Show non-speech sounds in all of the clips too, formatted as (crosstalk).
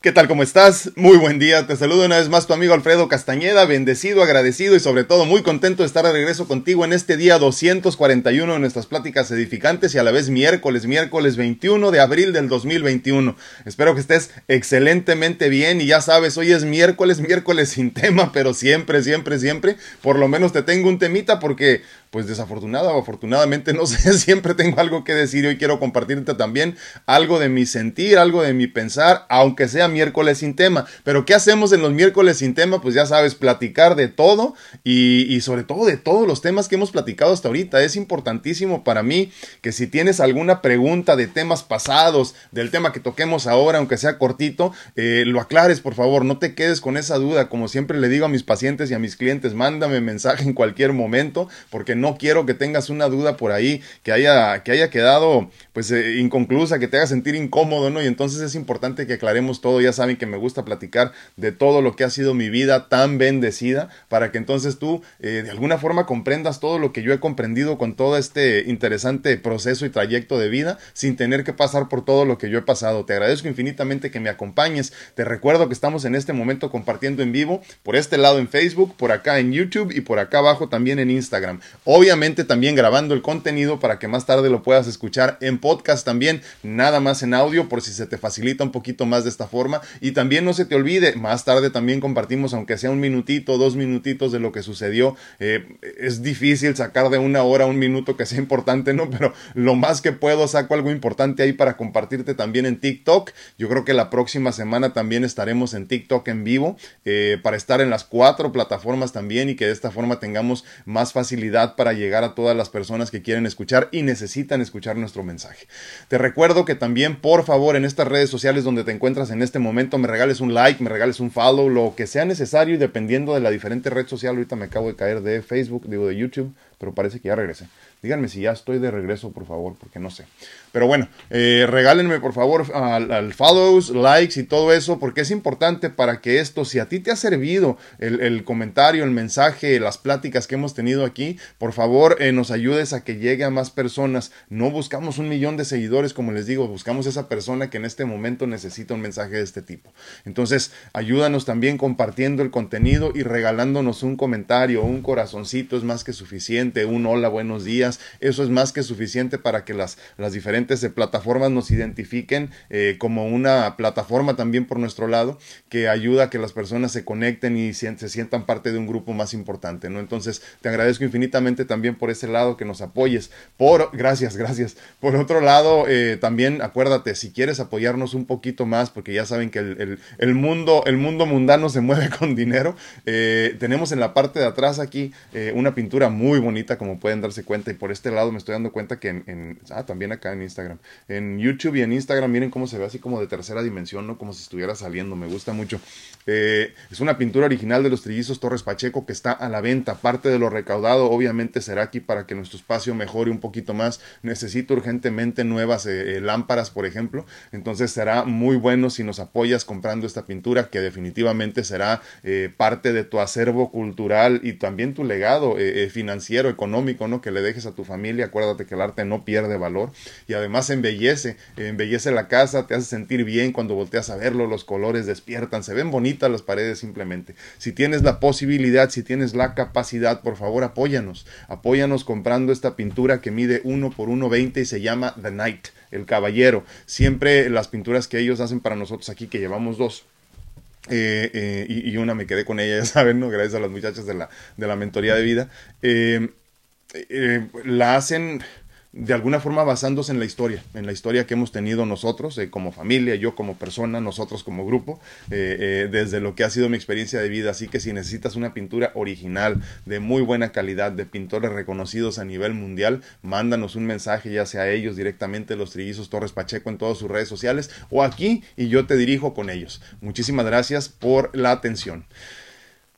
¿Qué tal? ¿Cómo estás? Muy buen día. Te saludo una vez más tu amigo Alfredo Castañeda, bendecido, agradecido y sobre todo muy contento de estar de regreso contigo en este día 241 de nuestras pláticas edificantes y a la vez miércoles, miércoles 21 de abril del 2021. Espero que estés excelentemente bien y ya sabes, hoy es miércoles, miércoles sin tema, pero siempre, siempre, siempre, por lo menos te tengo un temita porque pues desafortunada o afortunadamente, no (laughs) sé, siempre tengo algo que decir y hoy quiero compartirte también algo de mi sentir, algo de mi pensar, aunque sea miércoles sin tema. Pero ¿qué hacemos en los miércoles sin tema? Pues ya sabes, platicar de todo y, sobre todo de todos los temas que hemos platicado hasta ahorita. Es importantísimo para mí que si tienes alguna pregunta de temas pasados, del tema que toquemos ahora, aunque sea cortito, eh, lo aclares, por favor, no te quedes con esa duda. Como siempre le digo a mis pacientes y a mis clientes, mándame mensaje en cualquier momento, porque no quiero que tengas una duda por ahí que haya, que haya quedado pues eh, inconclusa, que te haga sentir incómodo, ¿no? Y entonces es importante que aclaremos todo. Ya saben que me gusta platicar de todo lo que ha sido mi vida tan bendecida para que entonces tú eh, de alguna forma comprendas todo lo que yo he comprendido con todo este interesante proceso y trayecto de vida sin tener que pasar por todo lo que yo he pasado. Te agradezco infinitamente que me acompañes. Te recuerdo que estamos en este momento compartiendo en vivo por este lado en Facebook, por acá en YouTube y por acá abajo también en Instagram. Obviamente también grabando el contenido para que más tarde lo puedas escuchar en podcast también, nada más en audio por si se te facilita un poquito más de esta forma. Y también no se te olvide, más tarde también compartimos, aunque sea un minutito, dos minutitos de lo que sucedió. Eh, es difícil sacar de una hora un minuto que sea importante, ¿no? Pero lo más que puedo saco algo importante ahí para compartirte también en TikTok. Yo creo que la próxima semana también estaremos en TikTok en vivo eh, para estar en las cuatro plataformas también y que de esta forma tengamos más facilidad para llegar a todas las personas que quieren escuchar y necesitan escuchar nuestro mensaje. Te recuerdo que también, por favor, en estas redes sociales donde te encuentras en este momento, me regales un like, me regales un follow, lo que sea necesario y dependiendo de la diferente red social, ahorita me acabo de caer de Facebook, digo de YouTube, pero parece que ya regresé. Díganme si ya estoy de regreso, por favor, porque no sé. Pero bueno, eh, regálenme por favor al, follows, likes y todo eso, porque es importante para que esto, si a ti te ha servido el, comentario, el mensaje, las pláticas que hemos tenido aquí, por favor eh, nos ayudes a que llegue a más personas. No buscamos un millón de seguidores, como les digo, buscamos esa persona que en este momento necesita un mensaje de este tipo. Entonces, ayúdanos también compartiendo el contenido y regalándonos un comentario, un corazoncito es más que suficiente, un hola, buenos días eso es más que suficiente para que las, las diferentes eh, plataformas nos identifiquen eh, como una plataforma también por nuestro lado que ayuda a que las personas se conecten y se, sientan parte de un grupo más importante, ¿no? Entonces, te agradezco infinitamente también por ese lado que nos apoyes. Por, gracias, gracias. Por otro lado, eh, también acuérdate, si quieres apoyarnos un poquito más, porque ya saben que el, el, mundo, el mundo mundano se mueve (laughs) con dinero, tenemos en la parte de atrás aquí una pintura muy bonita, como pueden darse cuenta, por este lado me estoy dando cuenta que en, ah, también acá en Instagram, en YouTube y en Instagram, miren cómo se ve así como de tercera dimensión, ¿no? Como si estuviera saliendo, me gusta mucho. Eh, es una pintura original de los trillizos Torres Pacheco que está a la venta. Parte de lo recaudado, obviamente, será aquí para que nuestro espacio mejore un poquito más. Necesito urgentemente nuevas eh, eh, lámparas, por ejemplo. Entonces será muy bueno si nos apoyas comprando esta pintura, que definitivamente será parte de tu acervo cultural y también tu legado financiero, económico, ¿no? Que le dejes a tu familia. Acuérdate que el arte no pierde valor y además embellece, embellece la casa, te hace sentir bien cuando volteas a verlo, los colores despiertan, se ven bonitas las paredes simplemente. Si tienes la posibilidad, si tienes la capacidad, por favor apóyanos, apóyanos comprando esta pintura que mide 1 por 1.20 y se llama The Knight, el caballero. Siempre las pinturas que ellos hacen para nosotros aquí, que llevamos dos, eh, eh, y, una me quedé con ella, (laughs) ya saben, ¿no? Gracias a las muchachas de la, de la mentoría de vida. Eh, eh, la hacen de alguna forma basándose en la historia, en la historia que hemos tenido nosotros eh, como familia, yo como persona, nosotros como grupo, eh, desde lo que ha sido mi experiencia de vida. Así que si necesitas una pintura original, de muy buena calidad, de pintores reconocidos a nivel mundial, mándanos un mensaje, ya sea a ellos directamente, los trillizos Torres Pacheco en todas sus redes sociales, o aquí y yo te dirijo con ellos. Muchísimas gracias por la atención.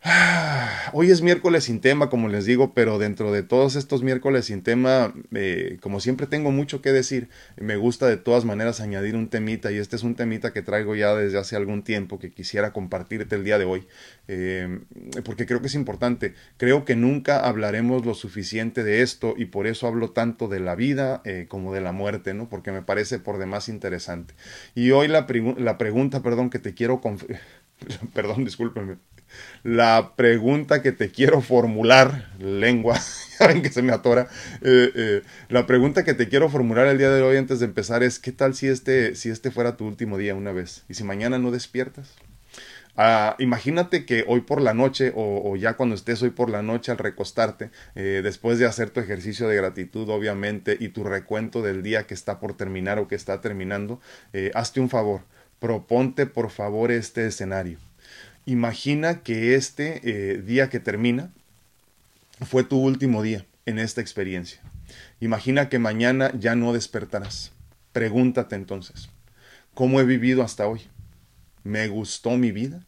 (sighs) Hoy es miércoles sin tema, como les digo, pero dentro de todos estos miércoles sin tema, eh, como siempre tengo mucho que decir, me gusta de todas maneras añadir un temita y este es un temita que traigo ya desde hace algún tiempo que quisiera compartirte el día de hoy, eh, porque creo que es importante. Creo que nunca hablaremos lo suficiente de esto y por eso hablo tanto de la vida eh, como de la muerte, ¿no? Porque me parece por demás interesante. Y hoy la, la pregunta, perdón, que te quiero... (laughs) perdón, discúlpeme la pregunta que te quiero formular, lengua, (laughs) ya ven que se me atora, eh, eh, la pregunta que te quiero formular el día de hoy antes de empezar es, ¿qué tal si este, si este fuera tu último día una vez? ¿Y si mañana no despiertas? Ah, imagínate que hoy por la noche o, ya cuando estés hoy por la noche al recostarte, eh, después de hacer tu ejercicio de gratitud obviamente y tu recuento del día que está por terminar o que está terminando, hazte un favor, proponte por favor este escenario Imagina que este eh, día que termina fue tu último día en esta experiencia. Imagina que mañana ya no despertarás. Pregúntate entonces, ¿cómo he vivido hasta hoy? ¿Me gustó mi vida?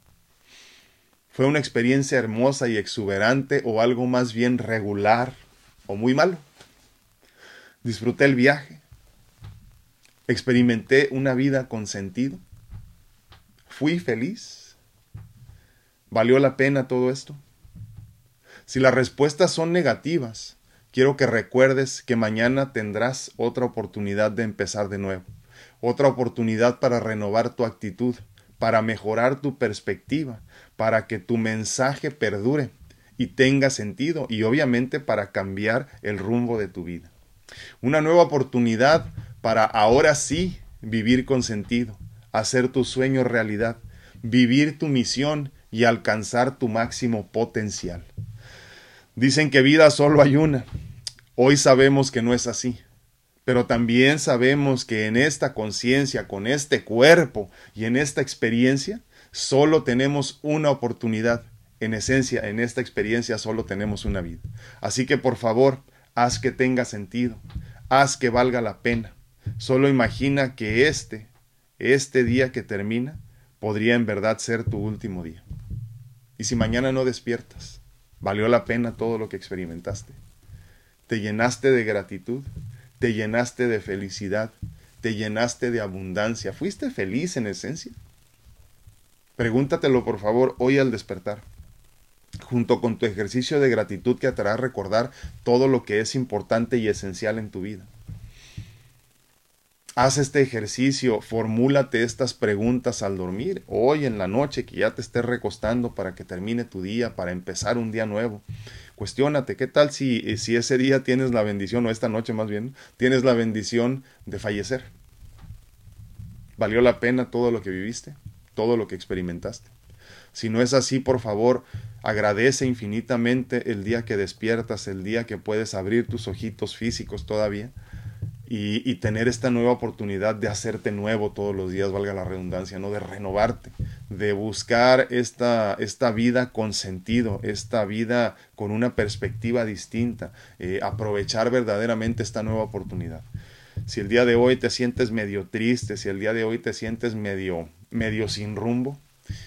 ¿Fue una experiencia hermosa y exuberante o algo más bien regular o muy malo? ¿Disfruté el viaje? ¿Experimenté una vida con sentido? ¿Fui feliz? ¿Valió la pena todo esto? Si las respuestas son negativas, quiero que recuerdes que mañana tendrás otra oportunidad de empezar de nuevo, otra oportunidad para renovar tu actitud, para mejorar tu perspectiva, para que tu mensaje perdure y tenga sentido y obviamente para cambiar el rumbo de tu vida. Una nueva oportunidad para ahora sí vivir con sentido, hacer tu sueño realidad, vivir tu misión y alcanzar tu máximo potencial. Dicen que vida solo hay una. Hoy sabemos que no es así. Pero también sabemos que en esta conciencia, con este cuerpo y en esta experiencia, solo tenemos una oportunidad. En esencia, en esta experiencia solo tenemos una vida. Así que por favor, haz que tenga sentido, haz que valga la pena. Solo imagina que este, este día que termina, podría en verdad ser tu último día. Y si mañana no despiertas, ¿valió la pena todo lo que experimentaste? ¿Te llenaste de gratitud? ¿Te llenaste de felicidad? ¿Te llenaste de abundancia? ¿Fuiste feliz en esencia? Pregúntatelo por favor hoy al despertar junto con tu ejercicio de gratitud que te hará recordar todo lo que es importante y esencial en tu vida. Haz este ejercicio, formúlate estas preguntas al dormir, hoy en la noche que ya te estés recostando para que termine tu día, para empezar un día nuevo. Cuestiónate, ¿qué tal si, eh, si ese día tienes la bendición, o esta noche más bien, tienes la bendición de fallecer? ¿Valió la pena todo lo que viviste? ¿Todo lo que experimentaste? Si no es así, por favor, agradece infinitamente el día que despiertas, el día que puedes abrir tus ojitos físicos todavía y, tener esta nueva oportunidad de hacerte nuevo todos los días, valga la redundancia, ¿no? De renovarte, de buscar esta, esta vida con sentido, esta vida con una perspectiva distinta, eh, aprovechar verdaderamente esta nueva oportunidad. Si el día de hoy te sientes medio triste, si el día de hoy te sientes medio, medio sin rumbo,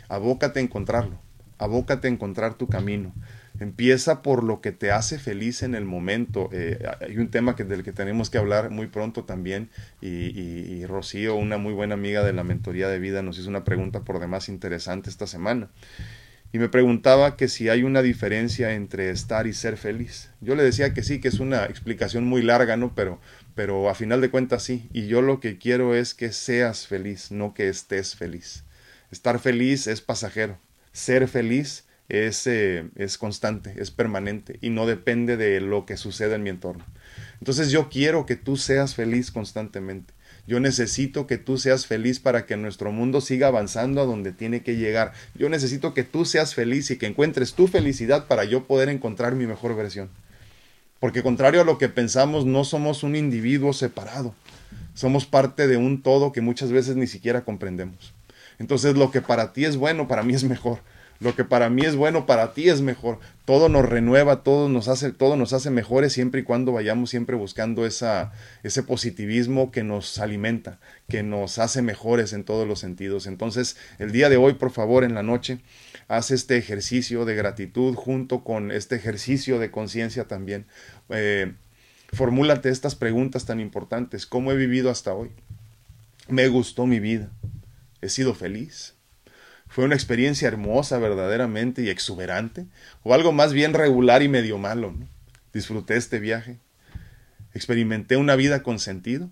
abócate a encontrarlo, abócate a encontrar tu camino. Empieza por lo que te hace feliz en el momento. Eh, hay un tema que, del que tenemos que hablar muy pronto también y, Rocío, una muy buena amiga de la mentoría de vida, nos hizo una pregunta por demás interesante esta semana. Y me preguntaba que si hay una diferencia entre estar y ser feliz. Yo le decía que sí, que es una explicación muy larga, ¿no? Pero, pero a final de cuentas sí. Y yo lo que quiero es que seas feliz, no que estés feliz. Estar feliz es pasajero. Ser feliz es, eh, es constante, es permanente y no depende de lo que suceda en mi entorno. Entonces yo quiero que tú seas feliz constantemente. Yo necesito que tú seas feliz para que nuestro mundo siga avanzando a donde tiene que llegar. Yo necesito que tú seas feliz y que encuentres tu felicidad para yo poder encontrar mi mejor versión. Porque contrario a lo que pensamos, no somos un individuo separado. Somos parte de un todo que muchas veces ni siquiera comprendemos. Entonces lo que para ti es bueno, para mí es mejor Lo que para mí es bueno, para ti es mejor. Todo nos renueva, todo nos hace, todo nos hace mejores siempre y cuando vayamos siempre buscando esa, ese positivismo que nos alimenta, que nos hace mejores en todos los sentidos. Entonces, el día de hoy, por favor, en la noche, haz este ejercicio de gratitud junto con este ejercicio de conciencia también. Eh, formúlate estas preguntas tan importantes. ¿Cómo he vivido hasta hoy? ¿Me gustó mi vida? ¿He sido feliz? ¿Fue una experiencia hermosa verdaderamente y exuberante? ¿O algo más bien regular y medio malo? ¿Disfruté este viaje? ¿Experimenté una vida con sentido?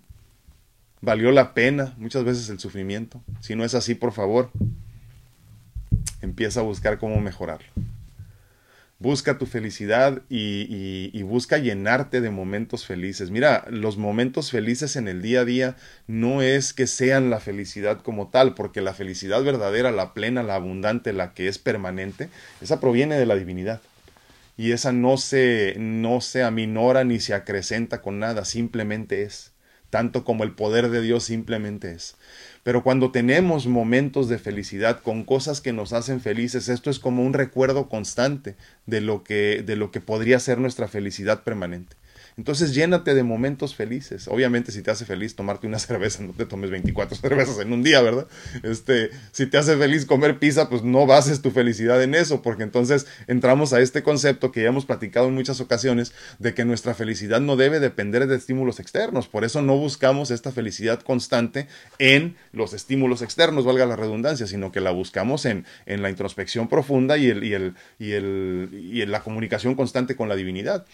¿Valió la pena muchas veces el sufrimiento? Si no es así, por favor, empieza a buscar cómo mejorarlo. Busca tu felicidad y, busca llenarte de momentos felices. Mira, los momentos felices en el día a día no es que sean la felicidad como tal, porque la felicidad verdadera, la plena, la abundante, la que es permanente, esa proviene de la divinidad. Y esa no se, no se aminora ni se acrecenta con nada, simplemente es. Tanto como el poder de Dios simplemente es. Pero cuando tenemos momentos de felicidad con cosas que nos hacen felices, esto es como un recuerdo constante de lo que, de lo que podría ser nuestra felicidad permanente. Entonces llénate de momentos felices. Obviamente si te hace feliz tomarte una (laughs) cerveza, no te tomes 24 cervezas en un día, ¿verdad? Este, si te hace feliz comer pizza, pues no bases tu felicidad en eso, porque entonces entramos a este concepto que ya hemos platicado en muchas ocasiones de que nuestra felicidad no debe depender de estímulos externos. Por eso no buscamos esta felicidad constante en los estímulos externos, valga la redundancia, sino que la buscamos en, en la introspección profunda y, el, y, el, y, el, y en la comunicación constante con la divinidad.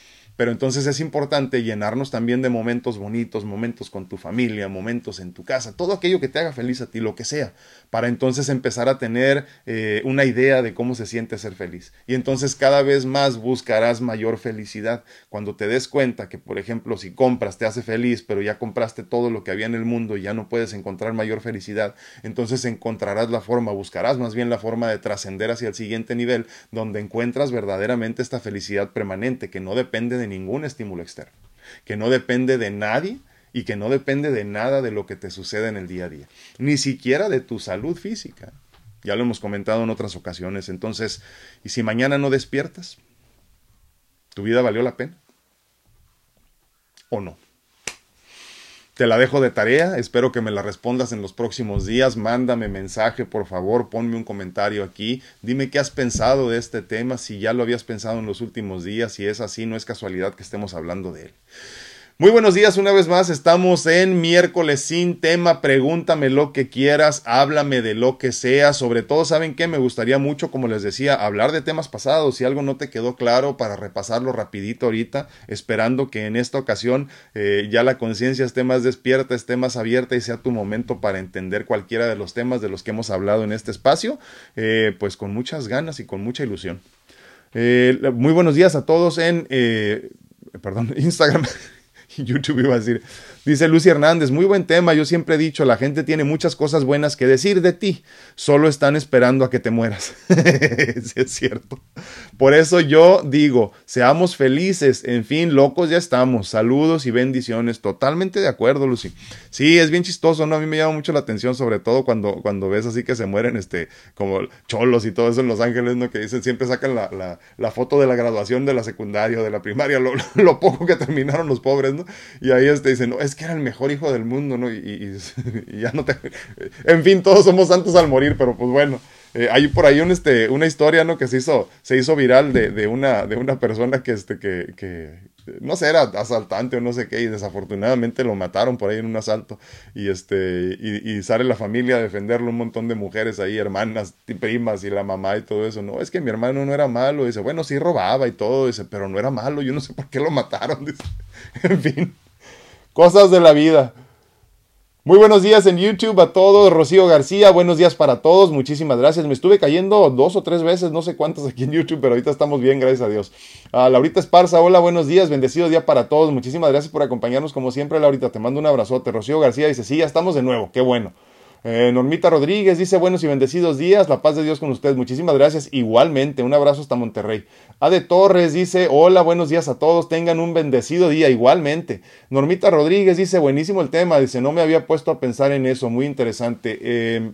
Pero entonces es importante llenarnos también de momentos bonitos, momentos con tu familia, momentos en tu casa, todo aquello que te haga feliz a ti, lo que sea, para entonces empezar a tener eh, una idea de cómo se siente ser feliz. Y entonces cada vez más buscarás mayor felicidad. Cuando te des cuenta que, por ejemplo, si compras te hace feliz, pero ya compraste todo lo que había en el mundo y ya no puedes encontrar mayor felicidad, entonces encontrarás la forma, buscarás más bien la forma de trascender hacia el siguiente nivel, donde encuentras verdaderamente esta felicidad permanente que no depende de ningún estímulo externo, que no depende de nadie y que no depende de nada de lo que te sucede en el día a día, ni siquiera de tu salud física. Ya lo hemos comentado en otras ocasiones. Entonces, ¿y si mañana no despiertas? ¿Tu vida valió la pena? ¿O no? Te la dejo de tarea, espero que me la respondas en los próximos días. Mándame mensaje, por favor, ponme un comentario aquí. Dime qué has pensado de este tema, si ya lo habías pensado en los últimos días, si es así, no es casualidad que estemos hablando de él. Muy buenos días una vez más, estamos en miércoles sin tema, pregúntame lo que quieras, háblame de lo que sea, sobre todo saben que me gustaría mucho, como les decía, hablar de temas pasados, si algo no te quedó claro para repasarlo rapidito ahorita, esperando que en esta ocasión eh, ya la conciencia esté más despierta, esté más abierta y sea tu momento para entender cualquiera de los temas de los que hemos hablado en este espacio, eh, pues con muchas ganas y con mucha ilusión. Eh, muy buenos días a todos en, perdón, (laughs) Instagram. YouTube iba a decir. Dice Lucy Hernández, muy buen tema, yo siempre he dicho, la gente tiene muchas cosas buenas que decir de ti, solo están esperando a que te mueras. (laughs) es cierto. Por eso yo digo, seamos felices, en fin, locos ya estamos, saludos y bendiciones, totalmente de acuerdo, Lucy. Sí, es bien chistoso, ¿no? A mí me llama mucho la atención, sobre todo cuando, cuando ves así que se mueren, este, como cholos y todo eso en Los Ángeles, ¿no? Que dicen, siempre sacan la, la, la foto de la graduación de la secundaria o de la primaria, lo, (laughs) lo, poco que terminaron los pobres, ¿no? Y ahí este dicen, no, es que era el mejor hijo del mundo, ¿no? Y, (laughs) ya no te... (laughs) En fin, todos somos santos al morir, pero pues bueno. Eh, hay por ahí un, este, una historia, ¿no? Que se hizo, se hizo viral de, de, una, de una persona que, este, que, que, no sé, era asaltante o no sé qué, y desafortunadamente lo mataron por ahí en un asalto. Y, este, y, y sale la familia a defenderlo, un montón de mujeres ahí, hermanas, primas y la mamá y todo eso. No, es que mi hermano no era malo. Dice, bueno, sí robaba y todo, dice, pero no era malo, yo no sé por qué lo mataron. (laughs) Dice. en fin. Cosas de la vida. Muy buenos días en YouTube a todos. Rocío García, buenos días para todos. Muchísimas gracias. Me estuve cayendo dos o tres veces, no sé cuántas aquí en YouTube, pero ahorita estamos bien, gracias a Dios. A Laurita Esparza, hola, buenos días. Bendecido día para todos. Muchísimas gracias por acompañarnos como siempre, Laurita. Te mando un abrazote. Rocío García dice, sí, ya estamos de nuevo. Qué bueno. Eh, Normita Rodríguez dice buenos y bendecidos días, la paz de Dios con ustedes. Muchísimas gracias. Igualmente, un abrazo hasta Monterrey. Ade Torres dice hola, buenos días a todos, tengan un bendecido día. Igualmente. Normita Rodríguez dice buenísimo el tema, dice no me había puesto a pensar en eso, muy interesante. Eh,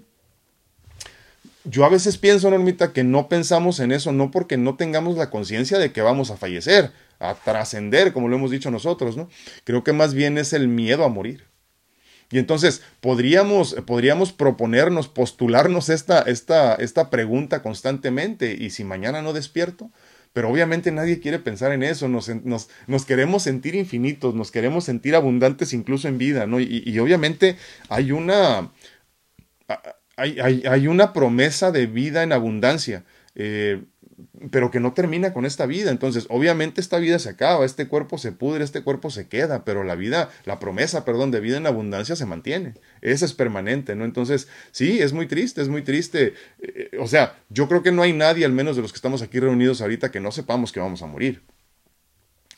yo a veces pienso, Normita, que no pensamos en eso, no porque no tengamos la conciencia de que vamos a fallecer, a trascender, como lo hemos dicho nosotros, ¿no? Creo que más bien es el miedo a morir. Y entonces podríamos, podríamos proponernos, postularnos esta, esta, esta pregunta constantemente, ¿y si mañana no despierto? Pero obviamente nadie quiere pensar en eso, nos, nos, queremos sentir infinitos, nos queremos sentir abundantes incluso en vida, ¿no? Y, y obviamente hay una, hay, hay, hay, una promesa de vida en abundancia. Eh, pero que no termina con esta vida. Entonces, obviamente esta vida se acaba, este cuerpo se pudre, este cuerpo se queda, pero la vida, la promesa, perdón, de vida en abundancia se mantiene. Esa es permanente, ¿no? Entonces, sí, es muy triste, es muy triste. Eh, o sea, yo creo que no hay nadie, al menos de los que estamos aquí reunidos ahorita, que no sepamos que vamos a morir.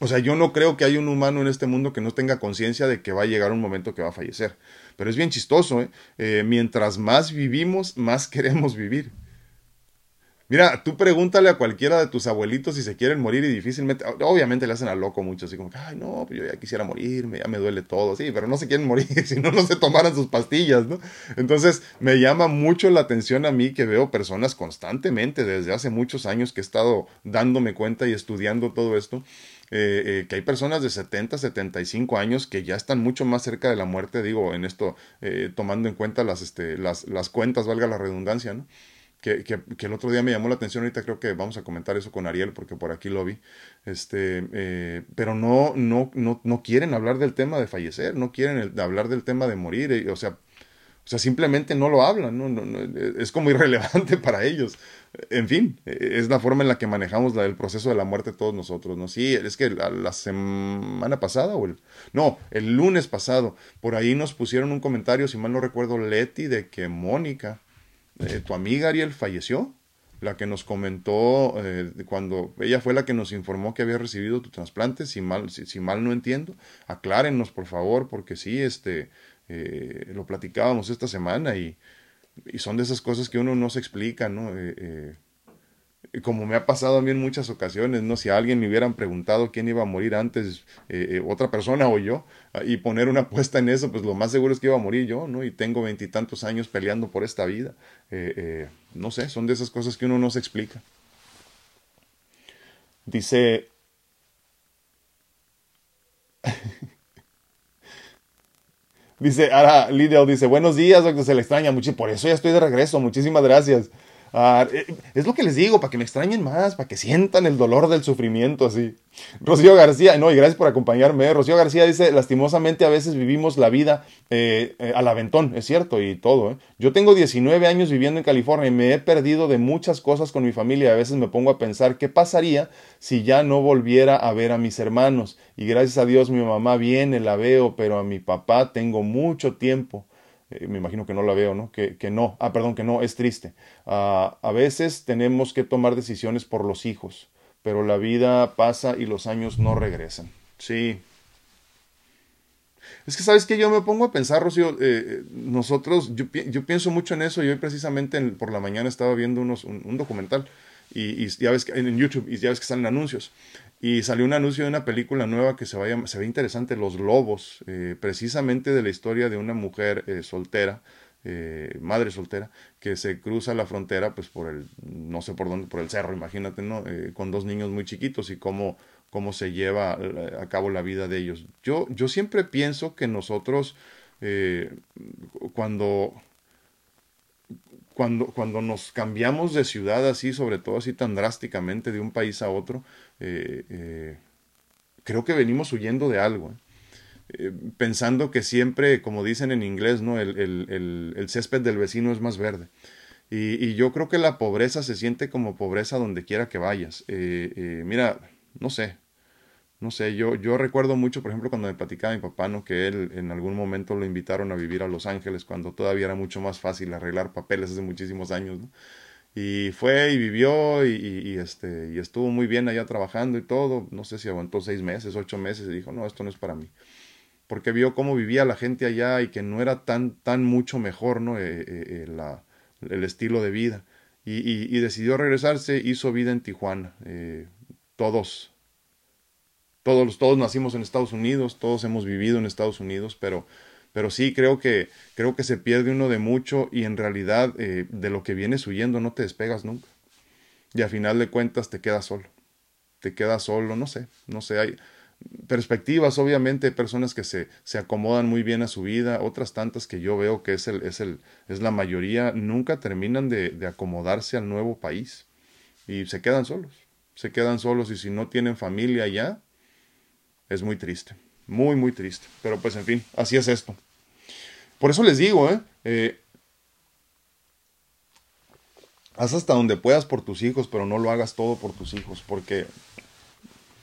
O sea, yo no creo que haya un humano en este mundo que no tenga conciencia de que va a llegar un momento que va a fallecer. Pero es bien chistoso, ¿eh? eh mientras más vivimos, más (laughs) queremos vivir. Mira, tú pregúntale a cualquiera de tus abuelitos si se quieren morir y difícilmente, obviamente le hacen a loco mucho, así como, ay, no, pues yo ya quisiera morirme, ya me duele todo, sí, pero no se quieren morir, (laughs) si no, no se tomaran sus pastillas, ¿no? Entonces, me llama mucho la atención a mí que veo personas constantemente desde hace muchos años que he estado dándome cuenta y estudiando todo esto. Eh, eh, que hay personas de 70, 75 años que ya están mucho más cerca de la muerte, digo, en esto, eh, tomando en cuenta las, este, las, las cuentas, valga la redundancia, ¿no? Que, que, que, el otro día me llamó la atención, ahorita creo que vamos a comentar eso con Ariel, porque por aquí lo vi, este, eh, pero no, no, no, no quieren hablar del tema de fallecer, no quieren hablar del tema de morir, eh, o sea, o sea, simplemente no lo hablan, ¿no? No, no, es como (laughs) irrelevante para ellos. En fin, es la forma en la que manejamos el proceso de la muerte todos nosotros, ¿no? Sí, es que la, la, semana pasada o el... No, el lunes pasado, por ahí nos pusieron un comentario, si mal no recuerdo, Leti, de que Mónica eh, tu amiga Ariel falleció, la que nos comentó eh, cuando ella fue la que nos informó que había recibido tu trasplante, si mal, si, mal no entiendo, aclárenos por favor, porque sí, este, eh, lo platicábamos esta semana y, y, son de esas cosas que uno no se explica, ¿no? Como me ha pasado a mí en muchas ocasiones, ¿no? Si a alguien me hubieran preguntado quién iba a morir antes, eh, eh, otra persona o yo, ah, y poner una (laughs) apuesta en eso, pues lo más seguro es que iba a morir yo, ¿no? Y tengo veintitantos años peleando por esta vida. Eh, no sé, son de esas cosas que uno no se explica. Dice... (laughs) dice, ahora Lidia dice, buenos días, doctor, se le extraña mucho, por eso ya estoy de regreso, muchísimas gracias. Ah, eh, es lo que les digo, para que me extrañen más, para que sientan el dolor del sufrimiento así. Rocío García, no, y gracias por acompañarme. Rocío García dice, lastimosamente a veces vivimos la vida eh, eh, al aventón, es cierto, y todo. Yo tengo 19 años viviendo en California y me he perdido de muchas cosas con mi familia. A veces me pongo a pensar qué pasaría si ya no volviera a ver a mis hermanos. Y gracias a Dios mi mamá viene, la veo, pero a mi papá tengo mucho tiempo. Eh, me imagino que no la veo, ¿no? Que, que no, ah, perdón, que no, es triste. Uh, a veces tenemos que tomar decisiones por los hijos, pero la vida pasa y los años no regresan. Sí. Es que, ¿sabes que Yo me pongo a pensar, Rocío, eh, eh, nosotros, yo, yo, pienso mucho en eso y hoy precisamente por la mañana estaba viendo unos, un, documental y, y, ya ves que, en YouTube y ya ves que salen anuncios y salió un anuncio de una película nueva que se, vaya, ve interesante, Los Lobos, eh, precisamente de la historia de una mujer eh, soltera, eh, madre soltera, que se cruza la frontera, pues por el, no sé por dónde, por el cerro, imagínate, ¿no? Con dos niños muy chiquitos y cómo, cómo se lleva a cabo la vida de ellos. Yo, yo siempre pienso que nosotros, cuando cuando, cuando nos cambiamos de ciudad así, sobre todo así tan drásticamente de un país a otro, eh, eh, creo que venimos huyendo de algo. ¿eh? pensando que siempre, como dicen en inglés, ¿no? El, el, el, césped del vecino es más verde. Y, yo creo que la pobreza se siente como pobreza donde quiera que vayas. mira, no sé, no sé, yo, yo recuerdo mucho, por ejemplo, cuando me platicaba mi papá, ¿no? Que él en algún momento lo invitaron a vivir a Los Ángeles cuando todavía era mucho más fácil arreglar papeles hace muchísimos años. Y fue y vivió y, este, y estuvo muy bien allá trabajando y todo. No sé si aguantó seis meses, ocho meses y dijo, no, esto no es para mí. Porque vio cómo vivía la gente allá y que no era tan, tan mucho mejor, ¿no? Eh, eh, la, el estilo de vida. Y, y, decidió regresarse, hizo vida en Tijuana. Eh, todos todos, todos nacimos en Estados Unidos, todos hemos vivido en Estados Unidos, pero, pero sí creo que, creo que se pierde uno de mucho y en realidad eh, de lo que vienes huyendo no te despegas nunca. Y a final de cuentas te quedas solo. Te quedas solo, no sé, no sé, hay perspectivas, obviamente, personas que se, se acomodan muy bien a su vida, otras tantas que yo veo que es, el, es, el, es la mayoría, nunca terminan de, de acomodarse al nuevo país y se quedan solos, se quedan solos y si no tienen familia ya, es muy triste, muy, muy triste. Pero pues en fin, así es esto. Por eso les digo, ¿eh? eh haz hasta donde puedas por tus hijos, pero no lo hagas todo por tus hijos, porque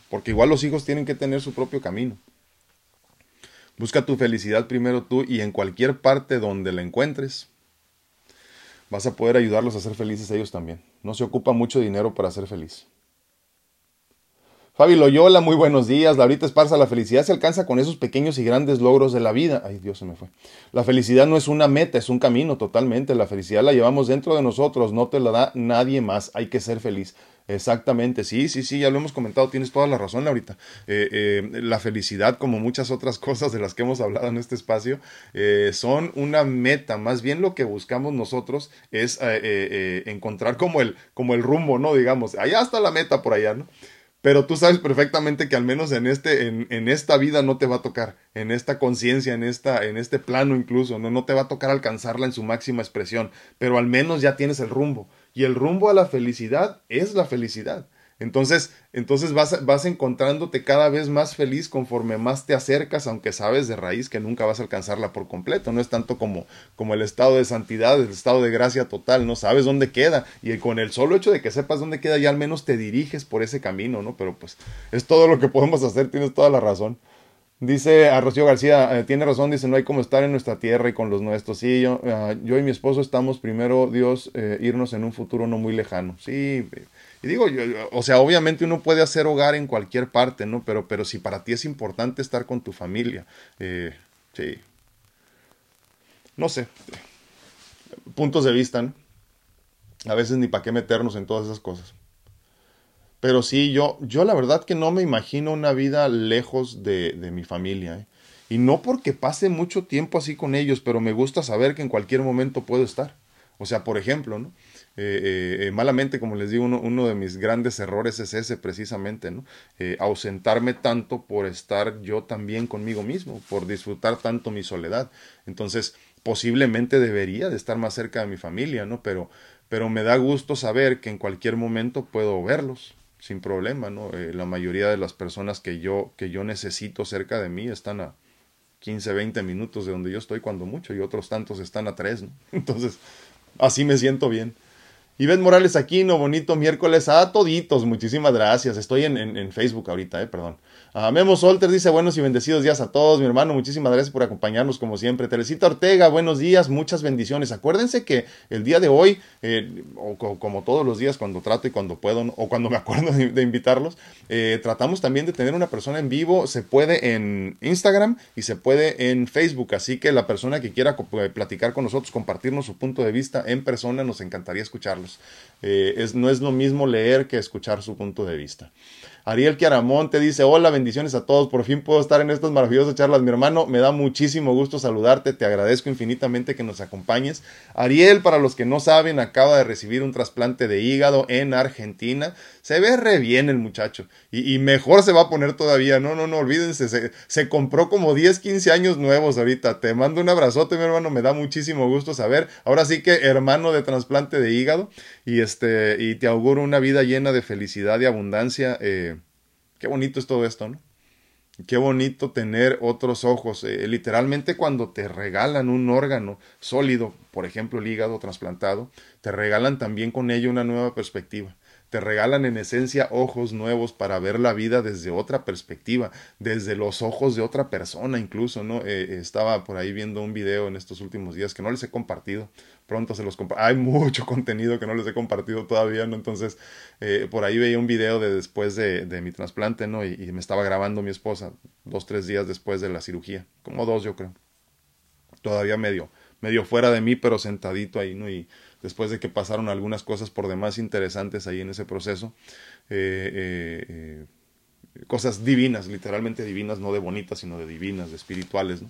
porque igual los hijos tienen que tener su propio camino. Busca tu felicidad primero tú y en cualquier parte donde la encuentres, vas a poder ayudarlos a ser felices ellos también. No se ocupa mucho dinero para ser feliz. Fabi Loyola, muy buenos días. Laurita Esparza, la felicidad se alcanza con esos pequeños y grandes logros de la vida. Ay, Dios se me fue. La felicidad no es una meta, es un camino totalmente. La felicidad la llevamos dentro de nosotros, no te la da nadie más. Hay que ser feliz. Exactamente, sí, sí, sí, ya lo hemos comentado, tienes toda la razón, Laurita. Eh, eh, la felicidad, como muchas otras (laughs) cosas de las que hemos hablado en este espacio, eh, son una meta. Más bien lo que buscamos nosotros es encontrar como el, como el rumbo, ¿no? Digamos, allá está la meta por allá, ¿no? Pero tú sabes perfectamente que al menos en este en, en esta vida no te va a tocar en esta conciencia en esta en este plano incluso no no te va a tocar alcanzarla en su máxima expresión pero al menos ya tienes el rumbo. Y el rumbo a la felicidad es la felicidad entonces, entonces vas, vas encontrándote cada vez más feliz conforme más te acercas, aunque sabes de raíz que nunca vas a alcanzarla por completo. No es tanto como, como el estado de santidad, el estado de gracia total, no sabes dónde queda. Y con el solo hecho de que sepas dónde queda, ya al menos te diriges por ese camino, ¿no? Pero pues es todo lo que podemos hacer, tienes toda la razón. Dice a Rocío García, eh, tiene razón, dice, no hay como estar en nuestra tierra y con los nuestros. Sí, yo, ah, yo y mi esposo estamos primero, Dios, eh, irnos en un futuro no muy lejano. Sí, y digo, o sea, obviamente uno puede hacer hogar en cualquier parte, ¿no? Pero, pero si para ti es importante estar con tu familia, eh, sí. No sé. Puntos de vista, ¿no? A veces ni para qué meternos en todas esas cosas. Pero sí, yo, yo la verdad que no me imagino una vida lejos de, de mi familia. ¿eh? Y no porque pase mucho tiempo así con ellos, pero me gusta saber que en cualquier momento puedo estar. O sea, por ejemplo, ¿no? Eh, eh, malamente, como les digo, uno, uno, de mis grandes errores es ese precisamente, ¿no? Eh, ausentarme tanto por estar yo también conmigo mismo, por disfrutar tanto mi soledad. Entonces, posiblemente debería de estar más cerca de mi familia, ¿no? Pero, pero me da gusto saber que en cualquier momento puedo verlos sin problema, ¿no? la mayoría de las personas que yo, que yo necesito cerca de mí están a 15, 20 minutos de donde yo estoy cuando mucho y otros tantos están a 3, ¿no? (laughs) Entonces, así me siento bien. Ivette Morales Aquino, bonito miércoles a toditos, muchísimas gracias. Estoy en, en, en Facebook ahorita, eh, perdón. Uh, Memo Solter dice buenos y bendecidos días a todos, mi hermano, muchísimas gracias por acompañarnos como siempre. Teresita Ortega, buenos días, muchas bendiciones. Acuérdense que el día de hoy, eh, o, como todos los días cuando trato y cuando puedo, o cuando me (laughs) acuerdo de, invitarlos, eh, tratamos también de tener una persona en vivo. Se puede en Instagram y se puede en Facebook, así que la persona que quiera eh, platicar con nosotros, compartirnos su punto de vista en persona, nos encantaría escucharlos. es, no es lo mismo leer que escuchar su punto de vista. Ariel te dice, hola, bendiciones a todos, por fin puedo estar en estas maravillosas charlas, mi hermano, me da muchísimo gusto saludarte, te agradezco infinitamente que nos acompañes. Ariel, para los que no saben, acaba de recibir un trasplante de hígado en Argentina, se ve re bien el muchacho, y, mejor se va a poner todavía, no, no, no, olvídense, se, se compró como 10, 15 años nuevos ahorita, te mando un abrazote, mi hermano, me da muchísimo gusto saber, ahora sí que hermano de trasplante de hígado, y este, y te auguro una vida llena de felicidad y abundancia, eh, Qué bonito es todo esto, ¿no? Qué bonito tener otros ojos. Eh, literalmente cuando te regalan un órgano sólido, por ejemplo el hígado trasplantado, te regalan también con ello una nueva perspectiva te regalan en esencia ojos nuevos para ver la vida desde otra perspectiva, desde los ojos de otra persona incluso, ¿no? Eh, estaba por ahí viendo un video en estos últimos días que no les he compartido, pronto se los comparto, hay mucho (laughs) contenido que no les he compartido todavía, ¿no? Entonces, eh, por ahí veía un video de después de, de mi trasplante, ¿no? Y, y, me estaba grabando mi esposa dos, tres días después de la cirugía, como dos yo creo, todavía medio, medio fuera de mí, pero sentadito ahí, ¿no? Y después de que pasaron algunas cosas por demás interesantes ahí en ese proceso. Eh, eh, cosas divinas, literalmente divinas, no de bonitas, sino de divinas, de espirituales.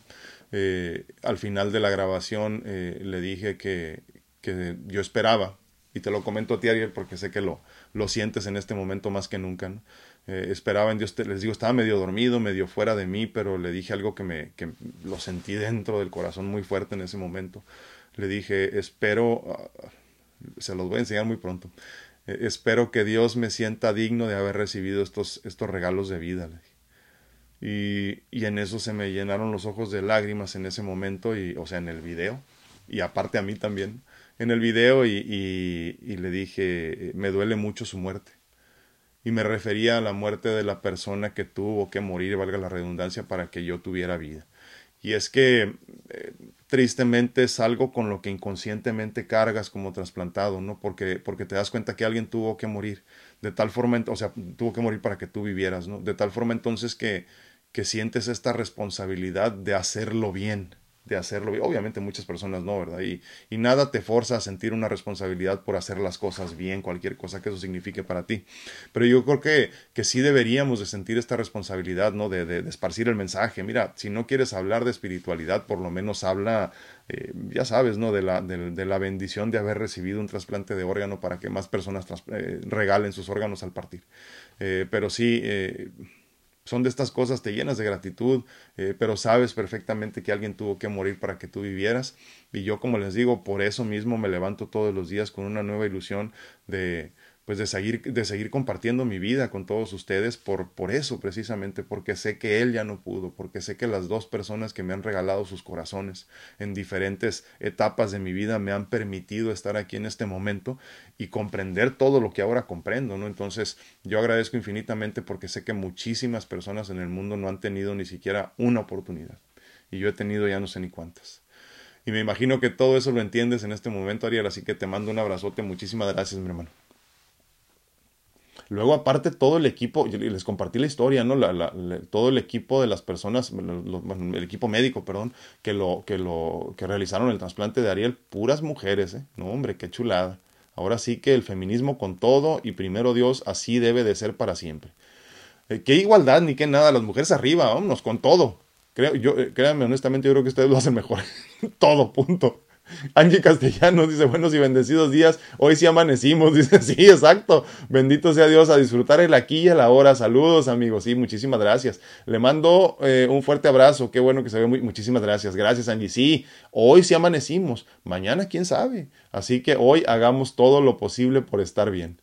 Eh, al final de la grabación eh, le dije que, que, yo esperaba, y te lo comento a ti, Ariel, porque sé que lo, lo sientes en este momento más que nunca, eh, esperaba en Dios, les digo, estaba medio dormido, medio fuera de mí, pero le dije algo que me que lo sentí dentro del corazón muy fuerte en ese momento. Le dije, espero, ah, se los voy a enseñar muy pronto, espero que Dios me sienta digno de haber recibido estos, estos regalos de vida. Y, y, en eso se me llenaron los ojos de lágrimas en ese momento, y, o sea, en el video, y aparte a mí también, en el video, y, y le dije, me duele mucho su muerte. Y me refería a la muerte de la persona que tuvo que morir, valga la redundancia, para que yo tuviera vida. Y es que eh, tristemente es algo con lo que inconscientemente cargas como trasplantado, ¿no? Porque, porque te das cuenta que alguien tuvo que morir de tal forma, o sea, tuvo que morir para que tú vivieras, ¿no? De tal forma entonces que, que sientes esta responsabilidad de hacerlo bien, de hacerlo bien. Obviamente muchas personas no, ¿verdad? Y, y nada te forza a sentir una responsabilidad por hacer las cosas bien, cualquier cosa que eso signifique para ti. Pero yo creo que, que sí deberíamos de sentir esta responsabilidad, ¿no? De, de, esparcir el mensaje. Mira, si no quieres hablar de espiritualidad, por lo menos habla, eh, ya sabes, ¿no? De la, de, la bendición de haber recibido un trasplante de órgano para que más personas eh, regalen sus órganos al partir. Eh, pero sí son de estas cosas, te llenas de gratitud, pero sabes perfectamente que alguien tuvo que morir para que tú vivieras. Y yo, como les digo, por eso mismo me levanto todos los días con una nueva ilusión de, pues de seguir, de seguir compartiendo mi vida con todos ustedes por, por eso precisamente, porque sé que él ya no pudo, porque sé que las dos personas que me han regalado sus corazones en diferentes etapas de mi vida me han permitido estar aquí en este momento y comprender todo lo que ahora comprendo, ¿no? Entonces yo agradezco infinitamente porque sé que muchísimas personas en el mundo no han tenido ni siquiera una oportunidad y yo he tenido ya no sé ni cuántas. Y me imagino que todo eso lo entiendes en este momento, Ariel, así que te mando un abrazote. Muchísimas gracias, mi hermano. Luego, aparte, todo el equipo, les compartí la historia, ¿no? La, la, todo el equipo de las personas, el equipo médico, perdón, que lo, que lo, que realizaron el trasplante de Ariel, puras mujeres, ¿eh? No, hombre, qué chulada. Ahora sí que el feminismo con todo y primero Dios, así debe de ser para siempre. Eh, qué igualdad ni qué nada, las mujeres arriba, vámonos con todo. Creo, yo, eh, créanme, honestamente, yo creo que ustedes lo hacen mejor. (laughs) todo, punto. (laughs) Angie Castellanos dice, buenos y bendecidos días, hoy sí amanecimos, (laughs) dice, sí, exacto, bendito sea Dios, a disfrutar el aquí y el ahora, saludos amigos, sí, muchísimas gracias, le mando eh, un fuerte abrazo, qué bueno que se ve, muy, muchísimas gracias, gracias Angie, sí, hoy sí amanecimos, mañana quién sabe, así que hoy hagamos todo lo posible por estar bien.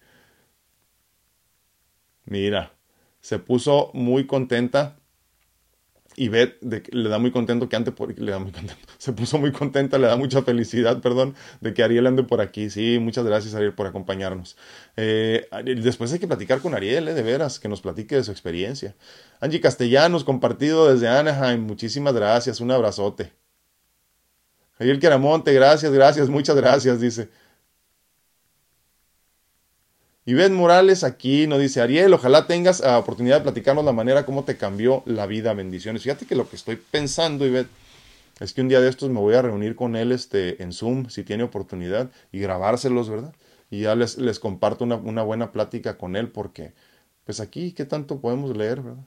Mira, se puso muy contenta y Beth le da muy contento que antes le da contento, (laughs) se puso muy contenta, le da mucha felicidad, perdón, de que Ariel ande por aquí. Sí, muchas gracias Ariel por acompañarnos. Eh, después hay que platicar con Ariel, eh, de veras, que nos platique de su experiencia. Angie Castellanos, compartido desde Anaheim, muchísimas gracias, un abrazote. Ariel Queramonte, gracias, gracias, muchas gracias, dice. Ben Morales aquí nos dice, Ariel, ojalá tengas la oportunidad de platicarnos la manera como te cambió la vida, bendiciones. Fíjate que lo que estoy pensando, Ivette, es que un día de estos me voy a reunir con él este, en Zoom, si tiene oportunidad, y grabárselos, ¿verdad? Y ya les, les comparto una, una buena plática con él, porque, pues aquí, ¿qué tanto podemos leer, verdad?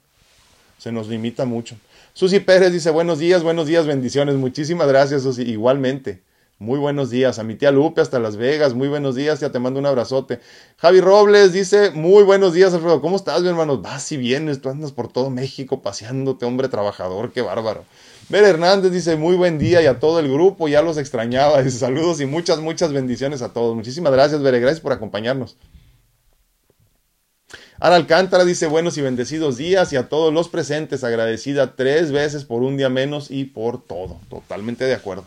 Se nos limita mucho. Susi Pérez dice, buenos días, buenos días, bendiciones. Muchísimas gracias, Susi, igualmente. Muy buenos días. A mi tía Lupe hasta Las Vegas. Muy buenos días. Ya te mando un abrazote. Javi Robles dice, muy buenos días, Alfredo. ¿Cómo estás, mi hermano? Vas y vienes. Tú andas por todo México paseándote, hombre trabajador. Qué bárbaro. Ver Hernández dice, muy buen día y a todo el grupo. Ya los extrañaba. (laughs) Dice, saludos y muchas, muchas bendiciones a todos. Muchísimas gracias, Bere. Gracias por acompañarnos. Ana Alcántara dice buenos y bendecidos días y a todos los presentes agradecida tres veces por un día menos y por todo. Totalmente de acuerdo.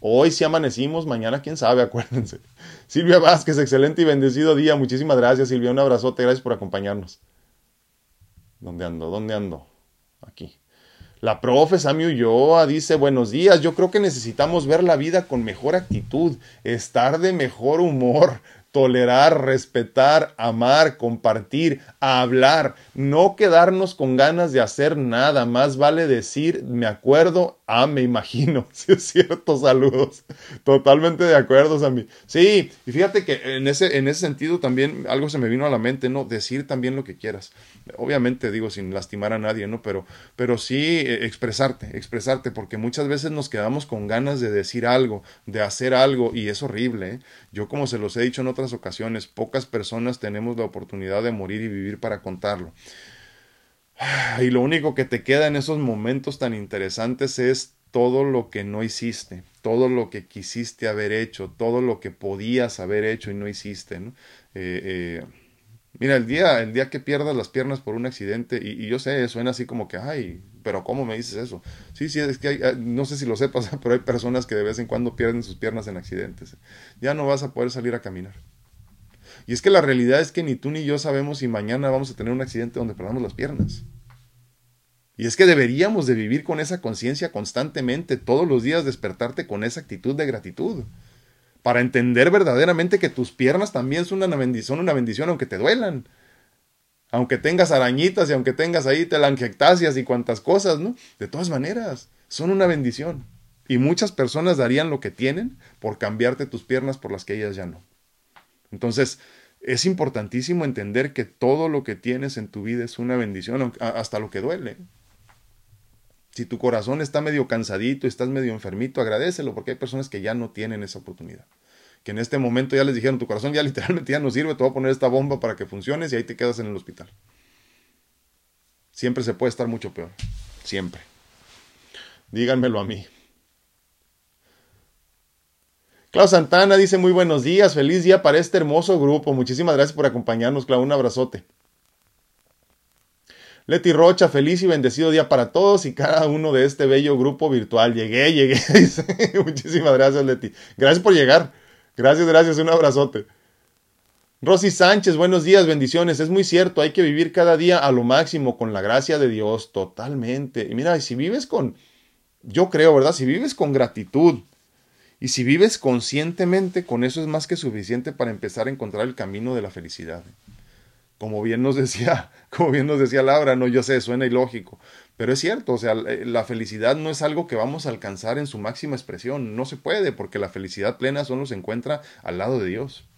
Hoy sí amanecimos, mañana quién sabe, (laughs) acuérdense. Silvia Vázquez, excelente y bendecido día. Muchísimas gracias, Silvia. Un abrazote, gracias por acompañarnos. ¿Dónde ando? ¿Dónde ando? Aquí. La profe Sami Ulloa dice, buenos días, yo creo que necesitamos ver la vida con mejor actitud, estar de mejor humor, tolerar, respetar, amar, compartir, hablar, no quedarnos con ganas de hacer nada, más vale decir, me acuerdo Ah, me imagino, (laughs) sí es cierto, saludos. Totalmente de acuerdo, Sammy. Sí, y fíjate que en ese, en ese sentido también algo se me vino a la mente, ¿no? Decir también lo que quieras. Obviamente digo sin lastimar a nadie, ¿no? Pero, pero sí eh, expresarte, expresarte, porque muchas veces nos quedamos con ganas de decir algo, de hacer algo, y es horrible. ¿eh? Yo como se los he dicho en otras ocasiones, pocas personas tenemos la oportunidad de morir y vivir para contarlo. (sighs) Y lo único que te queda en esos momentos tan interesantes es todo lo que no hiciste, todo lo que quisiste haber hecho, todo lo que podías haber hecho y no hiciste. Eh, eh, mira, el día, el día que pierdas las piernas por un accidente, y, yo sé, suena así como que, ay, pero ¿cómo me dices eso? Sí, sí, es que hay, no sé si lo sepas, (laughs) pero hay personas que de vez en cuando pierden sus piernas en accidentes. Ya no vas a poder salir a caminar. Y es que la realidad es que ni tú ni yo sabemos si mañana vamos a tener un accidente donde perdamos las piernas. Y es que deberíamos de vivir con esa conciencia constantemente, todos los días despertarte con esa actitud de gratitud, para entender verdaderamente que tus piernas también son una bendición, una bendición aunque te duelan. Aunque tengas arañitas y aunque tengas ahí telangiectasias y cuantas cosas, ¿no? De todas maneras, son una bendición. Y muchas personas darían lo que tienen por cambiarte tus piernas por las que ellas ya no. Entonces, es importantísimo entender que todo lo que tienes en tu vida es una bendición, hasta lo que duele. Si tu corazón está medio cansadito, estás medio enfermito, agradecelo, porque hay personas que ya no tienen esa oportunidad. Que en este momento ya les dijeron, tu corazón ya (laughs) literalmente ya no sirve, te voy a poner esta bomba para que funciones y ahí te quedas en el hospital. Siempre se puede estar mucho peor. Siempre. Díganmelo a mí. Clau Santana dice muy buenos días, feliz día para este hermoso grupo. Muchísimas gracias por acompañarnos, Clau. Un abrazote. Leti Rocha, feliz y bendecido día para todos y cada uno de este bello grupo virtual. Llegué, llegué. (laughs) Muchísimas gracias, Leti. Gracias por llegar. Gracias, gracias. Un abrazote. Rosy Sánchez, buenos días, bendiciones. Es muy cierto, hay que vivir cada día a lo máximo con la gracia de Dios, totalmente. Y mira, si vives con, yo creo, ¿verdad? Si vives con gratitud, y si vives conscientemente, con eso es más que suficiente para empezar a encontrar el camino de la felicidad. Como bien nos decía, (laughs) como bien nos decía Laura, no yo sé, suena ilógico, pero es cierto, o sea, la felicidad no es algo que vamos a alcanzar en su máxima expresión, no se puede, porque la felicidad plena solo se encuentra al lado de Dios.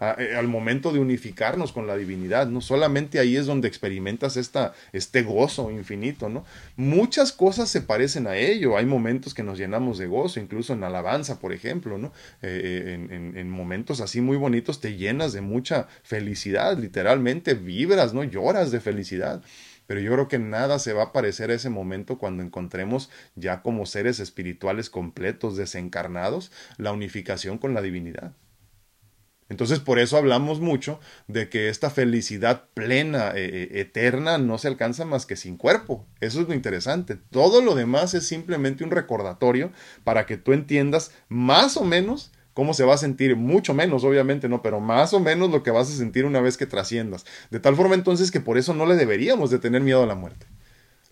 Eh, al momento de unificarnos con la divinidad, ¿no? Solamente ahí es donde experimentas esta, este gozo infinito, ¿no? Muchas cosas se parecen a ello, hay momentos que nos llenamos de gozo, incluso en alabanza, por ejemplo, ¿no? Eh, eh, en, en, momentos así muy bonitos te llenas de mucha felicidad, literalmente vibras, ¿no? Lloras de felicidad. Pero yo creo que nada se va a parecer a ese momento cuando encontremos ya como seres espirituales completos, desencarnados, la unificación con la divinidad. Entonces por eso hablamos mucho de que esta felicidad plena, eh, eh, eterna, no se alcanza más que sin cuerpo. Eso es lo interesante. Todo lo demás es simplemente un recordatorio para que tú entiendas más o menos cómo se va a sentir, mucho menos obviamente, ¿no? Pero más o menos lo que vas a sentir una vez que trasciendas. De tal forma entonces que por eso no le deberíamos de tener miedo a la muerte.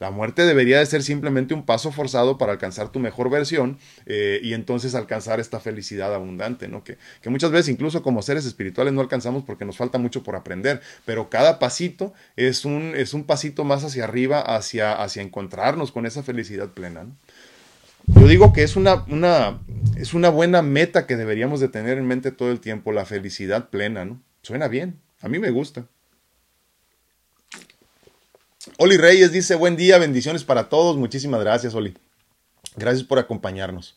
La muerte debería de ser simplemente un paso forzado para alcanzar tu mejor versión eh, y entonces alcanzar esta felicidad abundante, ¿no? Que, muchas veces incluso como seres espirituales no alcanzamos porque nos falta mucho por aprender, pero cada pasito es un, es un pasito más hacia arriba, hacia, hacia encontrarnos con esa felicidad plena, Yo digo que es una, una, es una buena meta que deberíamos de tener en mente todo el tiempo, la felicidad plena, ¿no? Suena bien, a mí me gusta. Oli Reyes dice, buen día, bendiciones para todos. Muchísimas gracias, Oli. Gracias por acompañarnos.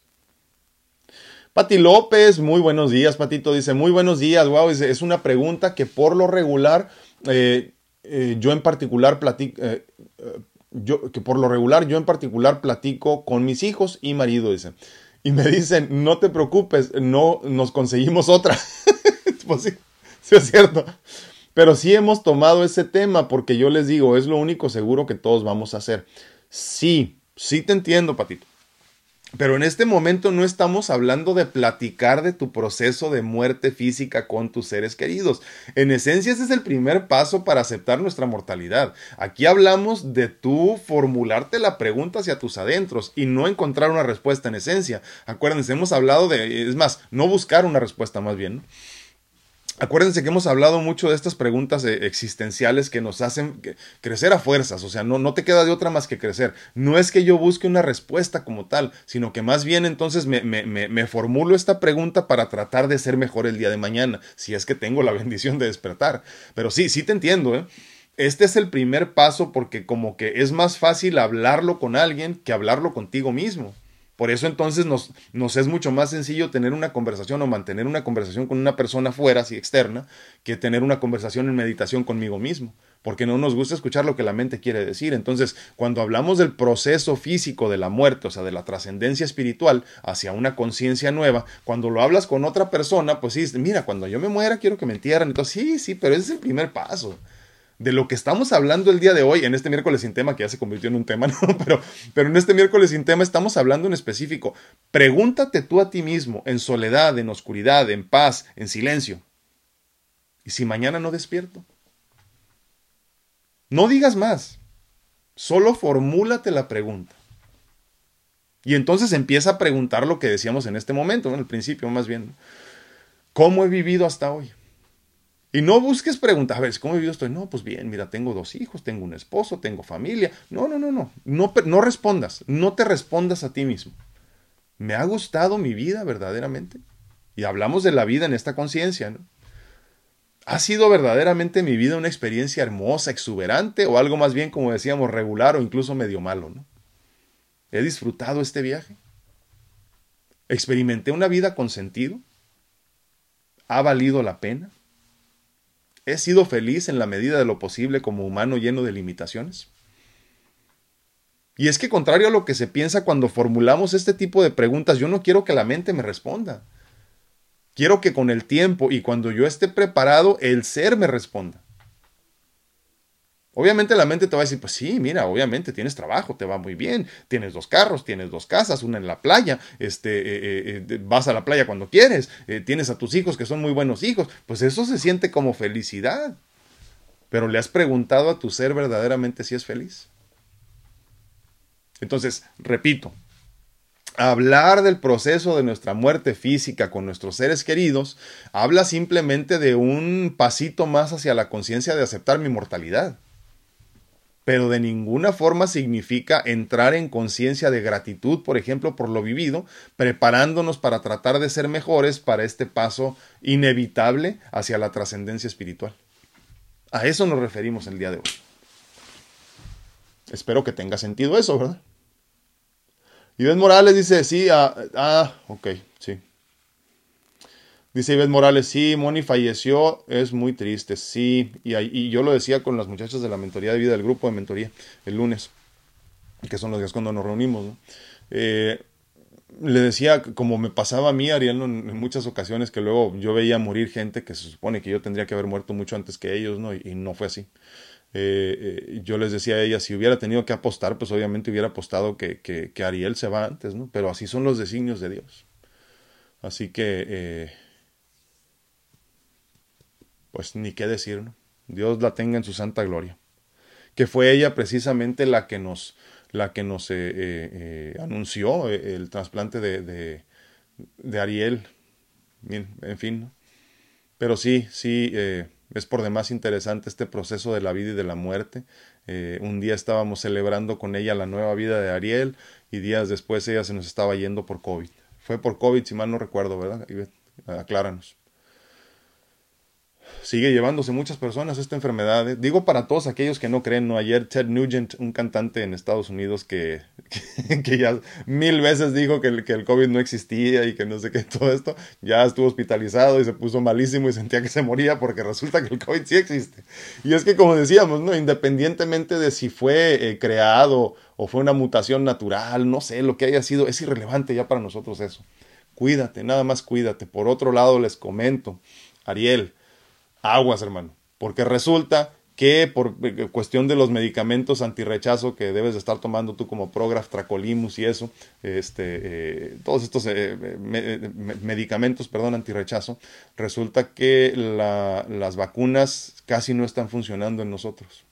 Pati López, muy buenos días, Patito. Dice, muy buenos días. Wow, es, una pregunta que por lo regular, eh, eh, yo en particular platico, eh, yo, que por lo regular yo en particular platico con mis hijos y marido, dice. Y me dicen, no te preocupes, no nos conseguimos otra. (laughs) pues sí, sí es cierto. Pero sí hemos tomado ese tema porque yo les digo, es lo único seguro que todos vamos a hacer. Sí, sí te entiendo, Patito. Pero en este momento no estamos hablando de platicar de tu proceso de muerte física con tus seres queridos. En esencia ese es el primer paso para aceptar nuestra mortalidad. Aquí hablamos de tú formularte la pregunta hacia tus adentros y no encontrar una respuesta en esencia. Acuérdense, hemos hablado de, es más, no buscar una respuesta más bien. Acuérdense que hemos hablado mucho de estas preguntas eh, existenciales que nos hacen crecer a fuerzas, o sea, no, no te queda de otra más que crecer. No es que yo busque una respuesta como tal, sino que más bien entonces me, me, me, formulo esta pregunta para tratar de ser mejor el día de mañana, si es que tengo la (laughs) bendición de despertar. Pero sí, sí te entiendo, ¿eh? Este es el primer paso porque como que es más fácil hablarlo con alguien que hablarlo contigo mismo. Por eso entonces nos, es mucho más sencillo tener una conversación o mantener una conversación con una persona fuera, así externa, que tener una conversación en meditación conmigo mismo, porque no nos gusta escuchar lo que la mente quiere decir. Entonces, cuando hablamos del proceso físico de la muerte, o sea, de la trascendencia espiritual hacia una conciencia nueva, cuando lo hablas con otra persona, pues sí, mira, cuando yo me muera quiero que me entierren. Entonces, sí, sí, pero ese es el primer paso de lo que estamos hablando el día de hoy, en este miércoles sin tema, que ya se convirtió en un tema, (laughs) ¿no? Pero, pero en este miércoles sin tema estamos hablando en específico. Pregúntate tú a ti mismo, en soledad, en oscuridad, en paz, en silencio. ¿Y si mañana no despierto? No digas más. Solo formúlate la pregunta. Y entonces empieza a preguntar lo que decíamos en este momento, en el principio más bien. ¿Cómo he vivido hasta hoy? Y no busques preguntar, a ver, ¿cómo he vivido estoy? No, pues bien, mira, tengo dos hijos, tengo un esposo, tengo familia. No, no, no, no. No, no respondas, no te respondas a ti mismo. ¿Me ha gustado mi vida verdaderamente? Y hablamos de la vida en esta conciencia, ¿no? ¿Ha sido verdaderamente mi vida una experiencia hermosa, exuberante o algo más bien, como decíamos, regular o incluso medio malo, ¿no? ¿He disfrutado este viaje? ¿Experimenté una vida con sentido? ¿Ha valido la pena? ¿He sido feliz en la medida de lo posible como humano lleno de limitaciones? Y es que contrario a lo que se piensa cuando formulamos este tipo de preguntas, yo no quiero que la mente me responda. Quiero que con el tiempo y cuando yo esté preparado, el ser me responda. Obviamente la mente te va a decir, pues sí, mira, obviamente tienes trabajo, te va muy bien, tienes dos carros, tienes dos casas, una en la playa, este, eh, eh, eh, vas a la playa cuando quieres, tienes a tus hijos que son muy buenos hijos, pues eso se siente como felicidad. Pero le has preguntado a tu ser verdaderamente si es feliz. Entonces, repito, hablar del proceso de nuestra muerte física con nuestros seres queridos habla simplemente de un pasito más hacia la conciencia de aceptar mi mortalidad pero de ninguna forma significa entrar en conciencia de gratitud, por ejemplo, por lo vivido, preparándonos para tratar de ser mejores para este paso inevitable hacia la trascendencia espiritual. A eso nos referimos el día de hoy. Espero que tenga sentido eso, ¿verdad? Ben Morales dice, sí, ah, ah ok. Dice Ivette Morales, sí, Moni falleció, es muy triste, sí. Y, yo lo decía con las muchachas de la mentoría de vida, del grupo de mentoría, el lunes, que son los días cuando nos reunimos. ¿no? Eh, le decía, como me pasaba a mí, Ariel, en muchas ocasiones, que luego yo veía morir gente que se supone que yo tendría que haber muerto mucho antes que ellos, ¿no? Y, no fue así. Eh, eh, yo les decía a ella, si hubiera tenido que apostar, pues obviamente hubiera apostado que, que, que Ariel se va antes, ¿no? Pero así son los designios de Dios. Así que pues ni qué decir, ¿no? Dios la tenga en su santa gloria. Que fue ella precisamente la que nos, la que nos eh, eh, eh, anunció el trasplante de, de, de, Ariel. en fin, ¿no? Pero sí, sí, es por demás interesante este proceso de la vida y de la muerte. un día estábamos celebrando con ella la nueva vida de Ariel y días después ella se nos estaba yendo por COVID. Fue por COVID, si mal no recuerdo, ¿verdad? Acláranos sigue llevándose muchas personas esta enfermedad. ¿eh? Digo para todos aquellos que no creen, ¿no? Ayer Ted Nugent, un cantante en Estados Unidos que, que, ya mil veces dijo que el, que el COVID no existía y que no sé qué, (laughs) todo esto, ya estuvo hospitalizado y se puso malísimo y sentía que se moría porque resulta que el COVID sí existe. Y es que como decíamos, ¿no? Independientemente de si fue eh, creado o fue una mutación natural, no sé, lo que haya sido, es irrelevante ya para nosotros eso. Cuídate, nada más cuídate. Por otro lado, les comento, Ariel, aguas, hermano, porque resulta que por eh, cuestión de los medicamentos antirrechazo que debes de estar tomando tú como Prograf, Tracolimus y eso, este, eh, todos estos eh, medicamentos, perdón, antirrechazo, resulta que las vacunas casi no están funcionando en nosotros.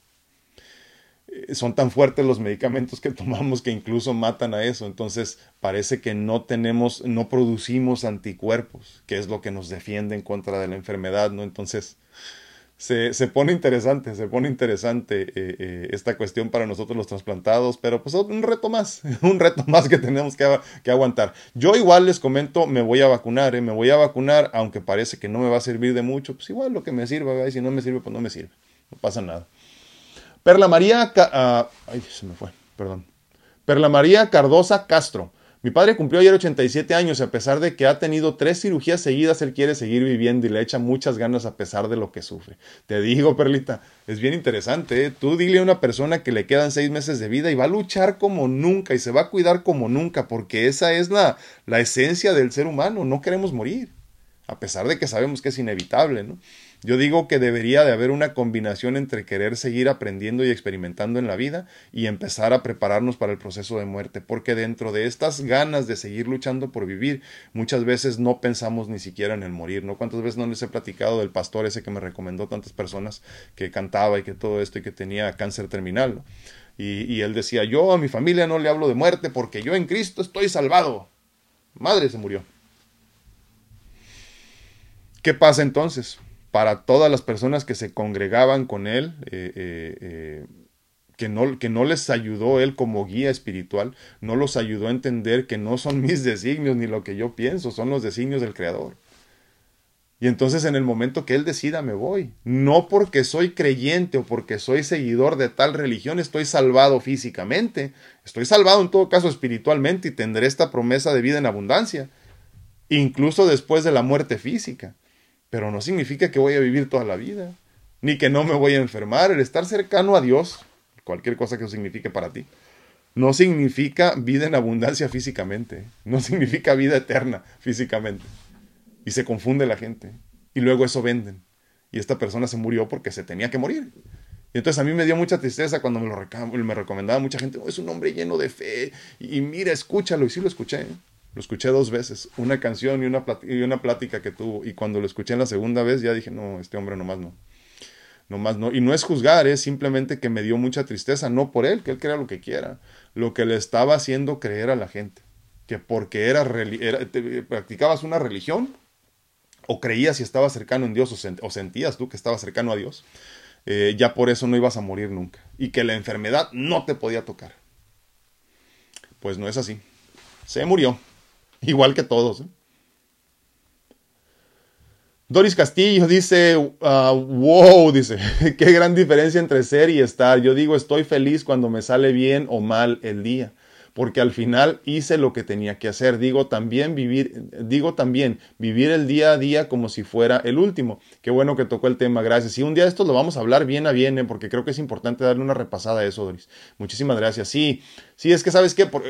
Eh, son tan fuertes los medicamentos que (laughs) tomamos que incluso matan a eso. Entonces parece que no tenemos, no producimos anticuerpos, que es lo que nos defiende en contra de la enfermedad, ¿no? Entonces se, se pone interesante, se pone interesante eh, eh, esta cuestión para nosotros los trasplantados, pero pues un reto más, (laughs) un reto más que tenemos que, que aguantar. Yo igual les comento, me voy a vacunar, me voy a vacunar, aunque parece que no me va a servir de mucho, pues igual lo que me sirva, y si no me sirve, pues no me sirve, no pasa nada. Perla María, ah, ay, se me fue, perdón. Perla María Cardosa Castro. Mi padre cumplió ayer 87 años y a pesar de que ha tenido tres cirugías seguidas, él quiere seguir viviendo y le echa muchas ganas a pesar de lo que sufre. Te digo, Perlita, es bien interesante. ¿eh? Tú dile a una persona que le quedan seis meses de vida y va a luchar como nunca y se va a cuidar como nunca, porque esa es la, la esencia del ser humano. No queremos morir, a pesar de que sabemos que es inevitable, ¿no? Yo digo que debería de haber una combinación entre querer seguir aprendiendo y experimentando en la vida y empezar a prepararnos para el proceso de muerte, porque dentro de estas ganas de seguir luchando por vivir, muchas veces no pensamos ni siquiera en el morir, ¿no? ¿Cuántas veces no les he platicado del pastor ese que me recomendó tantas personas que cantaba y que todo esto y que tenía cáncer terminal? Y, y él decía, yo a mi familia no le hablo de muerte porque yo en Cristo estoy salvado. Madre se murió. ¿Qué pasa entonces? Para todas las personas que se congregaban con él, eh, eh, eh, que, no, que no les ayudó él como guía espiritual, no los ayudó a entender que no son (laughs) mis designios ni lo que yo pienso, son los designios del Creador. Y entonces en el momento que Él decida me voy. No porque soy creyente o porque soy seguidor de tal religión estoy salvado físicamente. Estoy salvado en todo caso espiritualmente y tendré esta promesa de vida en abundancia. Incluso después de la muerte física pero no significa que voy a vivir toda la vida, ni que no me voy a enfermar. El estar cercano a Dios, cualquier cosa que eso signifique para ti, no significa vida en abundancia físicamente, no (laughs) significa vida eterna físicamente. Y se confunde la gente. Y luego eso venden. Y esta persona se murió porque se tenía que morir. Y entonces a mí me dio mucha tristeza cuando me lo me recomendaba mucha gente, oh, es un hombre lleno de fe. Y, mira, escúchalo. Y sí lo escuché. Lo escuché dos veces, una canción y una, y una plática que tuvo. Y cuando lo escuché en la segunda vez ya dije, no, este hombre nomás no. Nomás no. Y no es juzgar, es simplemente que me dio mucha tristeza, no por él, que él crea lo que quiera, lo que le estaba haciendo creer a la gente. Que porque era, practicabas una religión, o creías si estabas cercano en Dios, o, sentías tú que estabas cercano a Dios, eh, ya por eso no ibas a morir nunca. Y que la enfermedad no te podía tocar. Pues no es así. Se murió (laughs) igual que todos. ¿eh? Doris Castillo dice, uh, wow, dice, (laughs) qué gran diferencia entre ser y estar. Yo digo, estoy feliz cuando me sale bien o mal el día porque al final hice lo que tenía que hacer. Digo también vivir, digo también vivir el día a día como si fuera el último. Qué bueno que tocó el tema, gracias. Y un día esto lo vamos a hablar bien a bien, ¿eh? porque creo que es importante darle una repasada a eso, Doris. Muchísimas gracias. Sí, sí, es que sabes qué, por,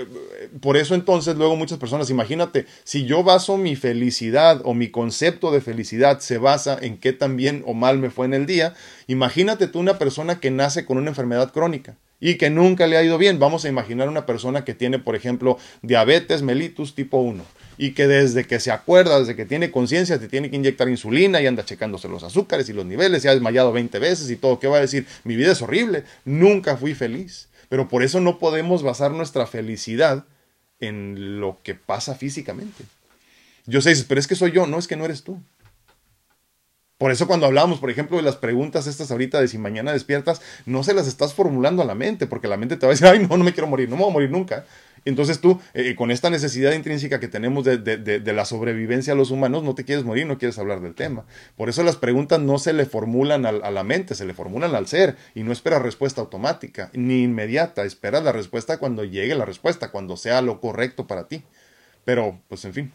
por eso entonces luego muchas personas, imagínate, si yo baso mi felicidad o mi concepto de felicidad se basa en qué tan bien o mal me fue en el día, imagínate tú una persona que nace con una enfermedad crónica y que nunca le ha ido bien. Vamos a imaginar una persona que tiene, por ejemplo, diabetes mellitus tipo 1 y que desde que se acuerda, desde que tiene conciencia, te tiene que inyectar insulina y anda checándose los azúcares y los niveles, se ha desmayado 20 veces y todo, ¿qué va a decir? Mi vida es horrible, nunca fui feliz. Pero por eso no podemos basar nuestra felicidad en lo que pasa físicamente. Yo sé, pero es que soy yo, no es que no eres tú. Por eso cuando hablamos, por ejemplo, de las preguntas estas ahorita de si mañana despiertas, no se las estás formulando a la mente, porque la mente te va a decir, ay, no, no me quiero morir, no me voy a morir nunca. Entonces tú, eh, con esta necesidad intrínseca que tenemos de, de, la sobrevivencia a los humanos, no te quieres morir, no quieres hablar del tema. Por eso las preguntas no se le formulan a la mente, se le formulan al ser y no espera respuesta automática ni inmediata, espera la respuesta cuando llegue la respuesta, cuando sea lo correcto para ti. Pero, pues en fin,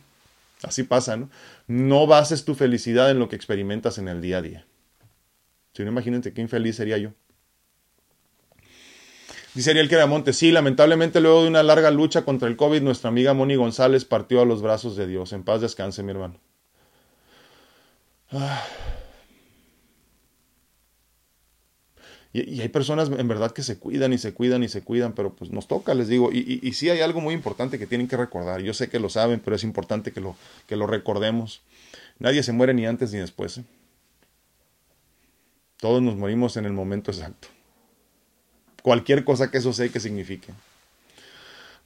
Así pasa, ¿no? No bases tu felicidad en lo que experimentas en el día a día. Si no, imagínate qué infeliz sería yo. Dice Ariel Queramonte, sí, lamentablemente luego de una larga lucha contra el COVID, nuestra amiga Moni González partió a los brazos de Dios. En paz descanse, mi hermano. Ah. Y, hay personas en verdad que se cuidan y se cuidan y se cuidan, pero pues nos toca, les digo. Y, y, sí hay algo muy importante que tienen que recordar. Yo sé que lo saben, pero es importante que lo, que lo recordemos. Nadie se muere ni antes ni después. ¿eh? Todos nos morimos en el momento exacto. cualquier cosa que eso sea que signifique.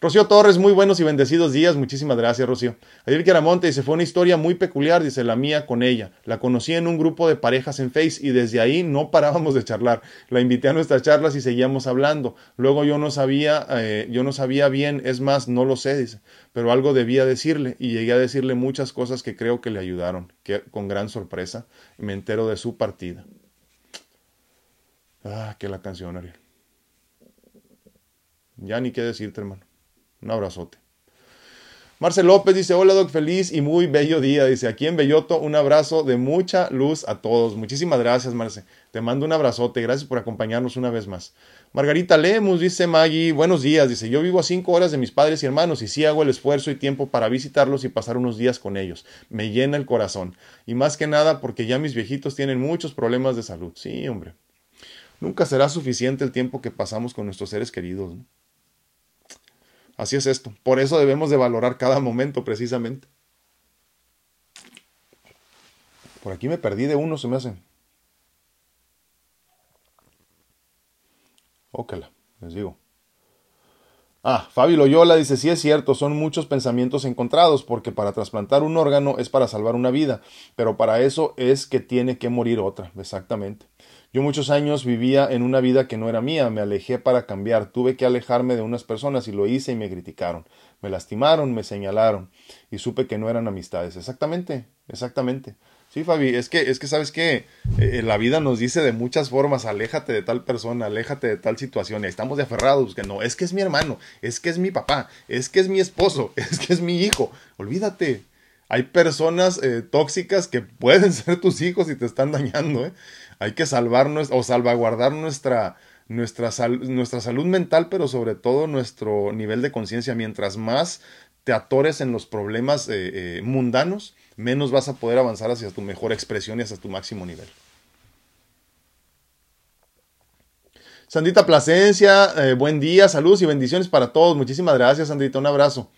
Rocío Torres, muy buenos y bendecidos días. Muchísimas gracias, Rocío. Ayer Queramonte dice, fue una historia muy peculiar, dice la mía con ella. La conocí en un grupo de parejas en Face y desde ahí no parábamos de charlar. La invité a nuestras charlas y seguíamos hablando. Luego yo no sabía, eh, yo no sabía bien, es más, no lo sé, dice, pero algo debía decirle y llegué a decirle muchas cosas que creo que le ayudaron, que con gran sorpresa me entero de su partida. Ah, qué la canción, Ariel. Ya ni qué decirte, hermano. Un abrazote. Marcel López dice, hola Doc, feliz y muy bello día. Dice, aquí en Belloto, un abrazo de mucha luz a todos. Muchísimas gracias, Marce. Te mando un abrazote. Gracias por acompañarnos una vez más. Margarita Lemus dice, Maggie, buenos días. Dice, yo vivo a cinco horas de mis padres y hermanos y sí hago el esfuerzo y tiempo para visitarlos y pasar unos días con ellos. Me llena el corazón. Y más que nada porque ya mis viejitos tienen muchos problemas de salud. Sí, hombre. Nunca será suficiente el tiempo que pasamos con nuestros seres queridos. ¿no? Así es esto. Por eso debemos de valorar cada momento precisamente. Por aquí me perdí de uno, se me hacen. Ócala, les digo. Ah, Fabi Loyola dice, sí es cierto, son muchos pensamientos encontrados, porque para trasplantar un órgano es para salvar una vida, pero para eso es que tiene que morir otra, exactamente. Yo muchos años vivía en una vida que no era mía, me alejé para cambiar, tuve que alejarme de unas personas y lo hice y me criticaron, me lastimaron, me señalaron y supe que no eran amistades. Exactamente, exactamente. Sí, Fabi, es que, es que sabes que eh, la vida nos dice de muchas formas, aléjate de tal persona, aléjate de tal situación, y estamos de aferrados, que no, es que es mi hermano, es que es mi papá, es que es mi esposo, (laughs) es que es mi hijo, olvídate. Hay personas eh, tóxicas que pueden (laughs) ser tus hijos y te están dañando, ¿eh? Hay que salvar o salvaguardar nuestra, nuestra, nuestra salud mental, pero sobre todo nuestro nivel de conciencia. Mientras más te atores en los problemas eh, eh, mundanos, menos vas a poder avanzar hacia tu mejor expresión y hacia tu máximo nivel. Sandita Plasencia, eh, buen día, saludos y bendiciones para todos. Muchísimas gracias, Sandita, un abrazo.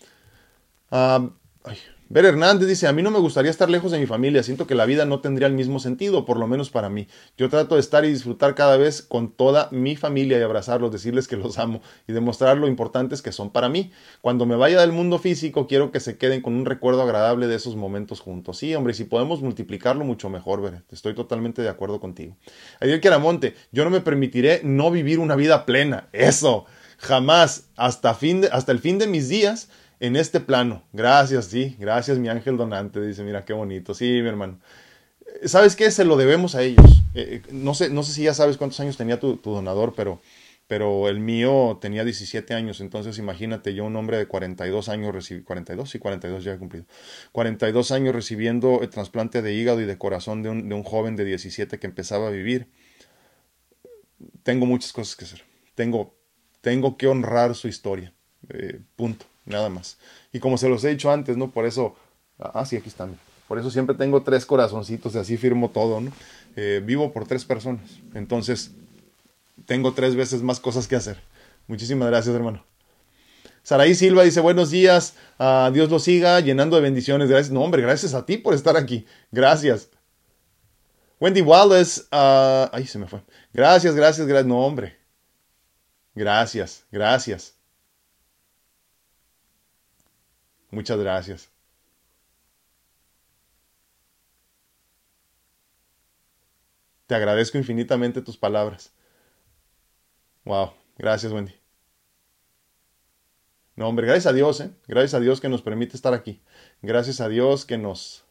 Ah, ay, Ver Hernández dice, a mí no me gustaría estar lejos de mi familia, siento que la vida no tendría el mismo sentido, por lo menos para mí. Yo trato de estar y disfrutar cada vez con toda mi familia y abrazarlos, decirles que los amo y demostrar lo importantes que son para mí. Cuando me vaya del mundo físico, quiero que se queden con un recuerdo agradable de esos momentos juntos. Sí, hombre, si podemos multiplicarlo mucho mejor, Ver, estoy totalmente de acuerdo contigo. Ariel Queramonte, yo no me permitiré no vivir una vida plena. Eso, jamás, hasta, hasta el fin de mis días en este plano. Gracias, sí, gracias mi ángel donante. Dice, mira qué bonito. Sí, mi hermano. ¿Sabes qué? Se lo debemos a ellos. Eh, eh, no, sé, no sé si ya sabes cuántos años tenía tu, donador, pero, pero el mío tenía 17 años. Entonces imagínate, yo un hombre de 42 años, recibí, 42, sí, 42 ya he cumplido. 42 años recibiendo el trasplante de hígado y de corazón de un, de un joven de 17 que empezaba a vivir. Tengo muchas cosas que hacer. Tengo, tengo que honrar su historia. Eh, punto nada más. Y como se los he dicho antes, ¿no? Por eso, ah, sí, aquí están. Por eso siempre tengo tres corazoncitos y así firmo todo, ¿no? Eh, vivo por tres personas. Entonces, tengo tres veces más cosas que hacer. Muchísimas gracias, hermano. Saraí Silva dice, buenos días, uh, Dios lo siga llenando de bendiciones. Gracias. No, hombre, gracias a ti por estar aquí. Gracias. Wendy Wallace, uh, ay, se me fue. Gracias, gracias, gracias. No, hombre. Gracias, gracias. Muchas gracias. Te agradezco infinitamente tus palabras. Wow, gracias Wendy. No, hombre, gracias a Dios, ¿eh? Gracias a Dios que nos permite estar aquí. Gracias a Dios que nos,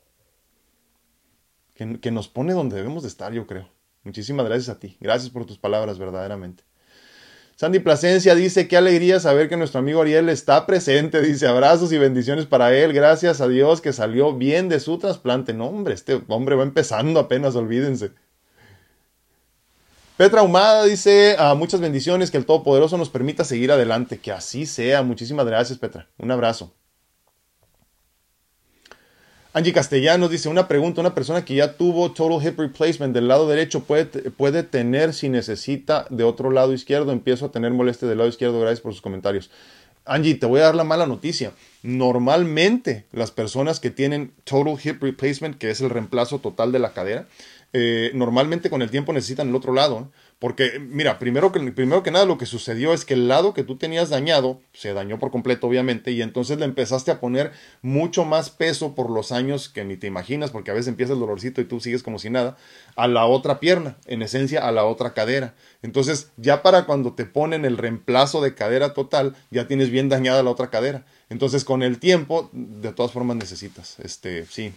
que, nos pone donde debemos de estar, yo creo. Muchísimas gracias a ti. Gracias por tus palabras, verdaderamente. Sandy Plasencia dice, qué alegría saber que nuestro amigo Ariel está presente. Dice, abrazos y bendiciones para él. Gracias a Dios que salió bien de su trasplante. No, hombre, este hombre va empezando apenas, olvídense. Petra Humada dice, ah, muchas bendiciones, que el Todopoderoso nos permita seguir adelante. Que así sea. Muchísimas gracias, Petra. Un abrazo. Angie Castellanos dice, una pregunta, una persona que ya tuvo total hip replacement del lado derecho puede, puede tener si necesita de otro lado izquierdo, empiezo a tener molestia del lado izquierdo, gracias por sus comentarios. Angie, te voy a dar la mala noticia. Normalmente las personas que tienen total hip replacement, que es el reemplazo total de la cadera, eh, normalmente con el tiempo necesitan el otro lado, Porque, mira, primero que, primero que nada lo que sucedió es que el lado que tú tenías dañado, se dañó por completo obviamente, y entonces le empezaste a poner mucho más peso por los años que ni te imaginas, porque a veces empieza el dolorcito y tú sigues como si nada, a la otra pierna, en esencia a la otra cadera. Entonces, ya para cuando te ponen el reemplazo de cadera total, ya tienes bien dañada la otra cadera. Entonces, con el tiempo, de todas formas necesitas, este, sí.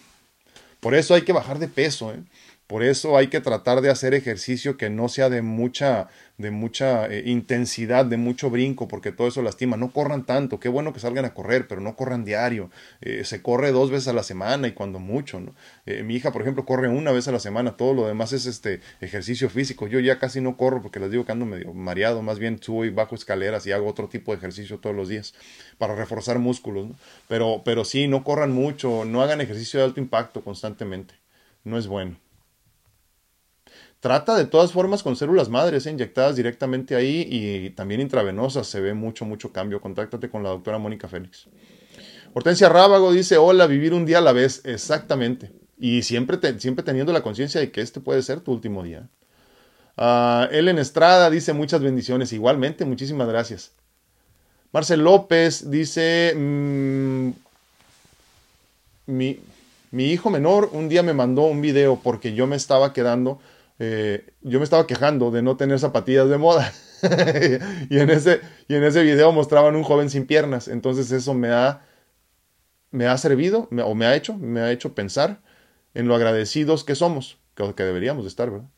Por eso hay que bajar de peso, ¿eh? Por eso hay que tratar de hacer ejercicio que no sea de mucha, de mucha eh, intensidad, de mucho brinco, porque todo eso lastima. No corran tanto, qué bueno que salgan a correr, pero no corran diario. Eh, se corre dos veces a la semana y cuando mucho. ¿no? Eh, mi hija, por ejemplo, corre una vez a la semana, todo lo demás es este ejercicio físico. Yo ya casi no corro porque les digo que ando medio mareado, más bien subo y bajo escaleras y hago otro tipo de ejercicio todos los días para reforzar músculos. ¿no? Pero, pero sí, no corran mucho, no hagan ejercicio de alto impacto constantemente. No es bueno. Trata de todas formas con células madres, ¿eh? inyectadas directamente ahí y también intravenosas. Se ve mucho, mucho cambio. Contáctate con la doctora Mónica Félix. Hortensia Rábago dice, hola, vivir un día a la vez. Exactamente. Y siempre, siempre teniendo la conciencia de que este puede ser tu último día. Uh, Ellen Estrada dice, muchas bendiciones. Igualmente, muchísimas gracias. Marcel López dice, mmm, mi, mi hijo menor un día me mandó un video porque yo me estaba quedando eh, yo me estaba quejando de no tener zapatillas de moda. (laughs) y, en ese, y en ese video mostraban un joven sin piernas. Entonces eso me ha, me ha servido, o me ha hecho, me ha hecho pensar en lo agradecidos que somos, que, deberíamos de estar, ¿verdad?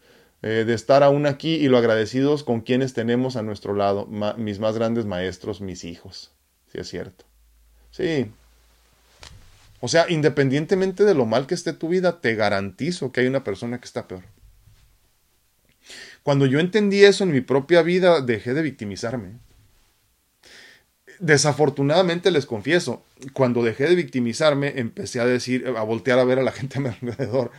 Eh, de estar aún aquí y lo agradecidos con quienes tenemos a nuestro lado, mis más grandes maestros, mis hijos. Sí, es cierto. Sí. O sea, independientemente de lo mal que esté tu vida, te garantizo que hay una persona que está peor. Cuando yo entendí eso en mi propia vida, dejé de victimizarme. Desafortunadamente les confieso, cuando dejé de victimizarme, empecé a decir, a voltear a ver a la gente a mi alrededor.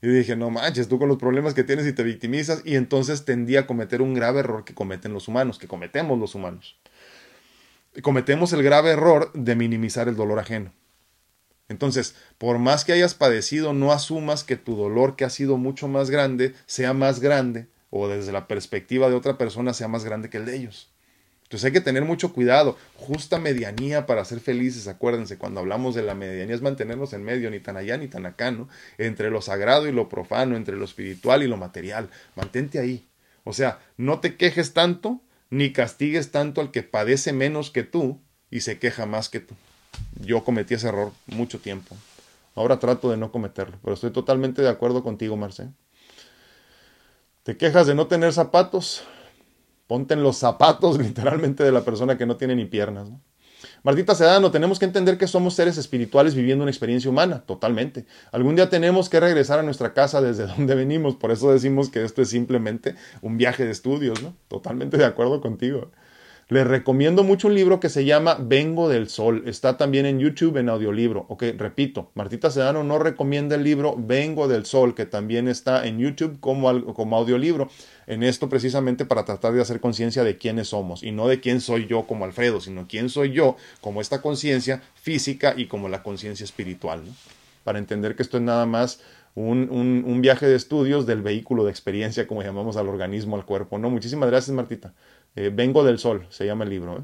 Y dije, no manches, tú con los problemas que tienes y te victimizas. Y entonces tendí a cometer un grave error que cometen los humanos, que cometemos los humanos. Cometemos el grave error de minimizar el dolor ajeno. Entonces, por más que hayas padecido, no asumas que tu dolor, que ha sido mucho más grande, sea más grande o desde la perspectiva de otra persona sea más grande que el de ellos. Entonces hay que tener mucho cuidado, justa medianía para ser felices, acuérdense, cuando hablamos de la medianía es mantenernos en medio, ni tan allá ni tan acá, ¿no? Entre lo sagrado y lo profano, entre lo espiritual y lo material, mantente ahí. O sea, no te quejes tanto, ni castigues tanto al que padece menos que tú y se queja más que tú. Yo cometí ese error mucho tiempo. Ahora trato de no cometerlo, pero estoy totalmente de acuerdo contigo, Marcel. ¿Te quejas de no tener zapatos? Ponte los zapatos (laughs) literalmente de la persona que no tiene ni piernas. ¿no? Martita Sedano, tenemos que entender que somos seres espirituales viviendo una experiencia humana, totalmente. Algún día tenemos que regresar a nuestra casa desde (laughs) donde venimos, por eso decimos que esto es simplemente un viaje de estudios, ¿no? Totalmente de acuerdo contigo. Les recomiendo mucho un libro que se llama Vengo del Sol. Está también en YouTube en audiolibro. Ok, repito, Martita Sedano no recomienda el libro Vengo del Sol, que también está en YouTube como, como audiolibro. En esto precisamente para tratar de hacer conciencia de quiénes somos y no de quién soy yo como Alfredo, sino quién soy yo como esta conciencia física y como la conciencia espiritual. Para entender que esto es nada más un, un, un, viaje de estudios del vehículo de experiencia, como llamamos al organismo, al cuerpo. No, muchísimas gracias, Martita. Eh, Vengo del Sol, se llama el libro. ¿eh?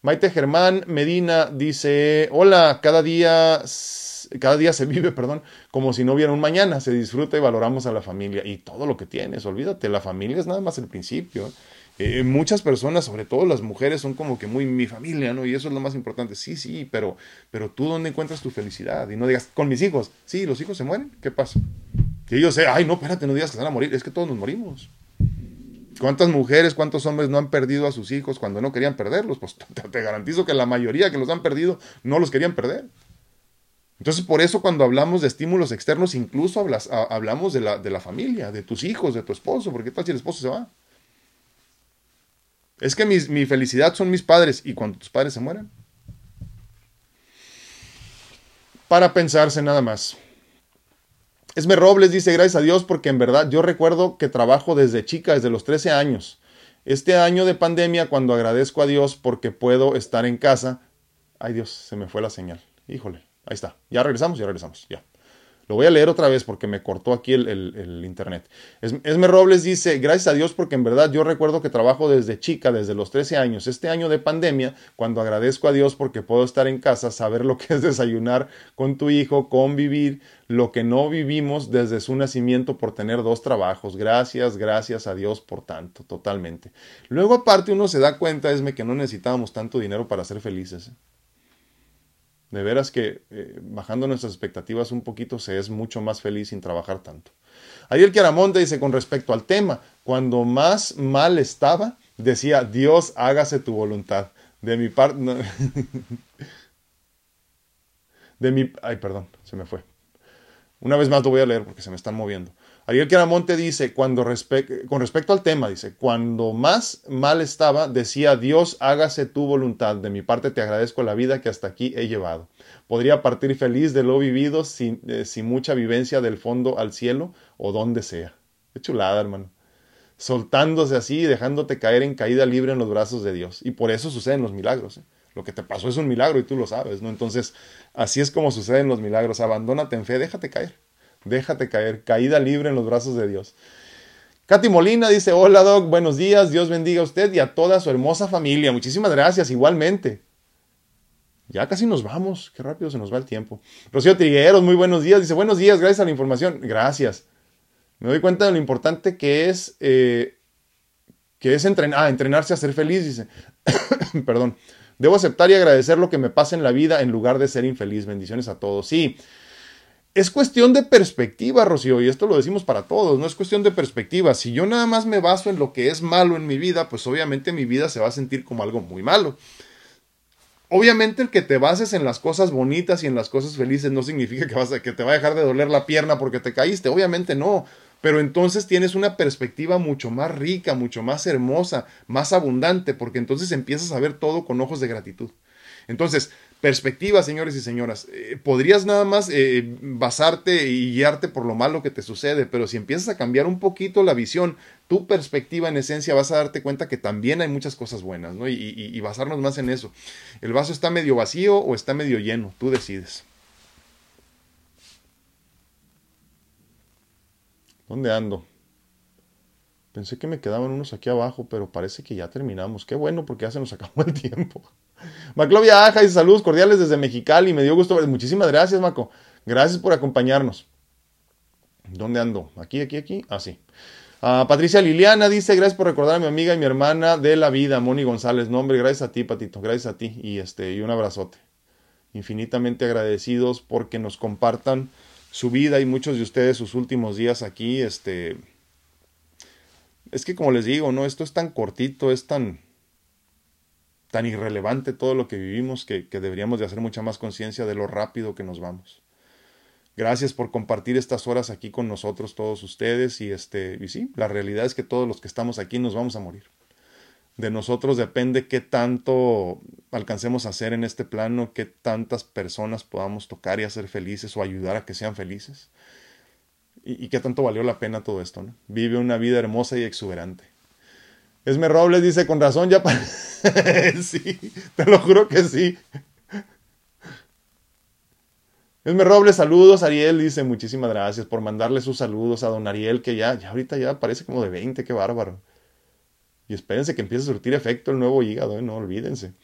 Maite Germán Medina dice, hola, cada día, cada día se vive, perdón, como si no hubiera un mañana, se disfruta y valoramos a la familia y todo lo que tienes, olvídate, la familia es nada más el principio. ¿eh? Muchas personas, sobre todo las mujeres, son como que muy mi familia, ¿no? Y eso es lo más importante. Sí, sí, pero, pero tú dónde encuentras tu felicidad? Y no digas, con mis hijos, sí, los hijos se mueren, ¿qué pasa? Que yo sé, ay, no, espérate, no digas que se van a morir, es que todos nos morimos. ¿Cuántas mujeres, cuántos hombres no han perdido a sus hijos cuando no querían perderlos? Pues (laughs) te garantizo que la mayoría que los han perdido no los querían perder. Entonces, por eso cuando hablamos de estímulos externos, incluso hablamos de la, de la familia, de tus hijos, de tu esposo, porque tal si el esposo se va? Es que mi felicidad son mis padres y cuando tus padres se mueren. Para pensarse nada más. Esme Robles dice, gracias a Dios, porque en verdad yo recuerdo que trabajo desde chica, desde los 13 años. Este año de pandemia, cuando agradezco a Dios porque puedo estar en casa, ay Dios, se me fue la señal. Híjole, ahí está. Ya regresamos, ya regresamos, ya. Lo voy a leer otra vez porque me cortó aquí el, internet. Esme Robles dice, gracias a Dios porque en verdad yo recuerdo que trabajo desde chica, desde los 13 años. Este año de pandemia, cuando agradezco a Dios porque puedo estar en casa, saber lo que es desayunar con tu hijo, convivir, lo que no vivimos desde su nacimiento por tener dos trabajos. Gracias, gracias a Dios por tanto, totalmente. Luego aparte uno se da cuenta, Esme, que no necesitábamos tanto dinero para ser felices. ¿eh? De veras que eh, bajando nuestras expectativas un poquito se es mucho más feliz sin trabajar tanto. Ariel Chiaramonte dice con respecto al tema, cuando más mal estaba, decía, Dios hágase tu voluntad. De mi parte... (laughs) de mi... Ay, perdón, se me fue. Una vez más lo voy a leer porque se me están moviendo. Ariel Queramonte dice, cuando con respecto al tema, dice, cuando más mal estaba, decía, Dios, hágase tu voluntad. De mi parte te agradezco la vida que hasta aquí he llevado. Podría partir feliz de lo vivido sin, eh, sin mucha vivencia del fondo al cielo o donde sea. Qué chulada, hermano. Soltándose así y dejándote caer en caída libre en los brazos de Dios. Y por eso suceden los milagros. ¿eh? Lo que te pasó es un milagro y tú lo sabes, ¿no? Entonces, así es como suceden los milagros. Abandónate en fe, déjate caer déjate caer, caída libre en los brazos de Dios. Katy Molina dice, hola Doc, buenos días, Dios bendiga a usted y a toda su hermosa familia. Muchísimas gracias, igualmente. Ya casi nos vamos, qué rápido se nos va el tiempo. Rocío Trigueros, muy buenos días, dice, buenos días, gracias a la información. Gracias. Me doy cuenta de lo importante que es, eh, que es entrenar, ah, entrenarse a ser feliz, dice. (coughs) Perdón. Debo aceptar y agradecer lo que me pasa en la vida en lugar de ser infeliz. Bendiciones a todos. Sí, es cuestión de perspectiva, Rocío, y esto lo decimos para todos, no es cuestión de perspectiva. Si yo nada más me baso en lo que es malo en mi vida, pues obviamente mi vida se va a sentir como algo muy malo. Obviamente el que te bases en las cosas bonitas y en las cosas felices no significa que, vas a, que te va a dejar de doler la pierna porque te caíste, obviamente no. Pero entonces tienes una perspectiva mucho más rica, mucho más hermosa, más abundante, porque entonces empiezas a ver todo con ojos de gratitud. Entonces, perspectiva, señores y señoras. Eh, podrías nada más eh, basarte y guiarte por lo malo que te sucede, pero si empiezas a cambiar un poquito la visión, tu perspectiva en esencia, vas a darte cuenta que también hay muchas cosas buenas, ¿no? Y, y basarnos más en eso. ¿El vaso está medio vacío o está medio lleno? Tú decides. ¿Dónde ando? Pensé que me quedaban unos aquí abajo, pero parece que ya terminamos. Qué bueno, porque ya se nos acabó el tiempo. Maclovia Aja y saludos cordiales desde Mexicali. Me dio gusto. Muchísimas gracias, Maco. Gracias por acompañarnos. ¿Dónde ando? ¿Aquí, aquí, aquí? Ah. Ah, Patricia Liliana dice, gracias por recordar a mi amiga y mi hermana de la vida, Moni González. Nombre, gracias a ti, Patito, gracias a ti. Y, este, y un abrazote. Infinitamente agradecidos porque nos compartan su vida y muchos de ustedes sus últimos días aquí. Este, es que como les digo, ¿no? Esto es tan cortito, es tan, tan irrelevante todo lo que vivimos que, deberíamos de hacer mucha más conciencia de lo rápido que nos vamos. Gracias por compartir estas horas aquí con nosotros todos ustedes y este y sí, la realidad es que todos los que estamos aquí nos vamos a morir. De nosotros depende qué tanto alcancemos a hacer en este plano, qué tantas personas podamos tocar y hacer felices o ayudar a que sean felices. Y, y qué tanto valió la pena todo esto, ¿no? Vive una vida hermosa y exuberante. Esme Robles dice, con razón ya... (laughs) sí, te lo juro que sí. Esme Robles, saludos. Ariel dice, muchísimas gracias por mandarle sus saludos a don Ariel, que ya, ya ahorita ya parece como de 20, qué bárbaro. Y espérense que empiece a surtir efecto el nuevo hígado, ¿eh? no olvídense.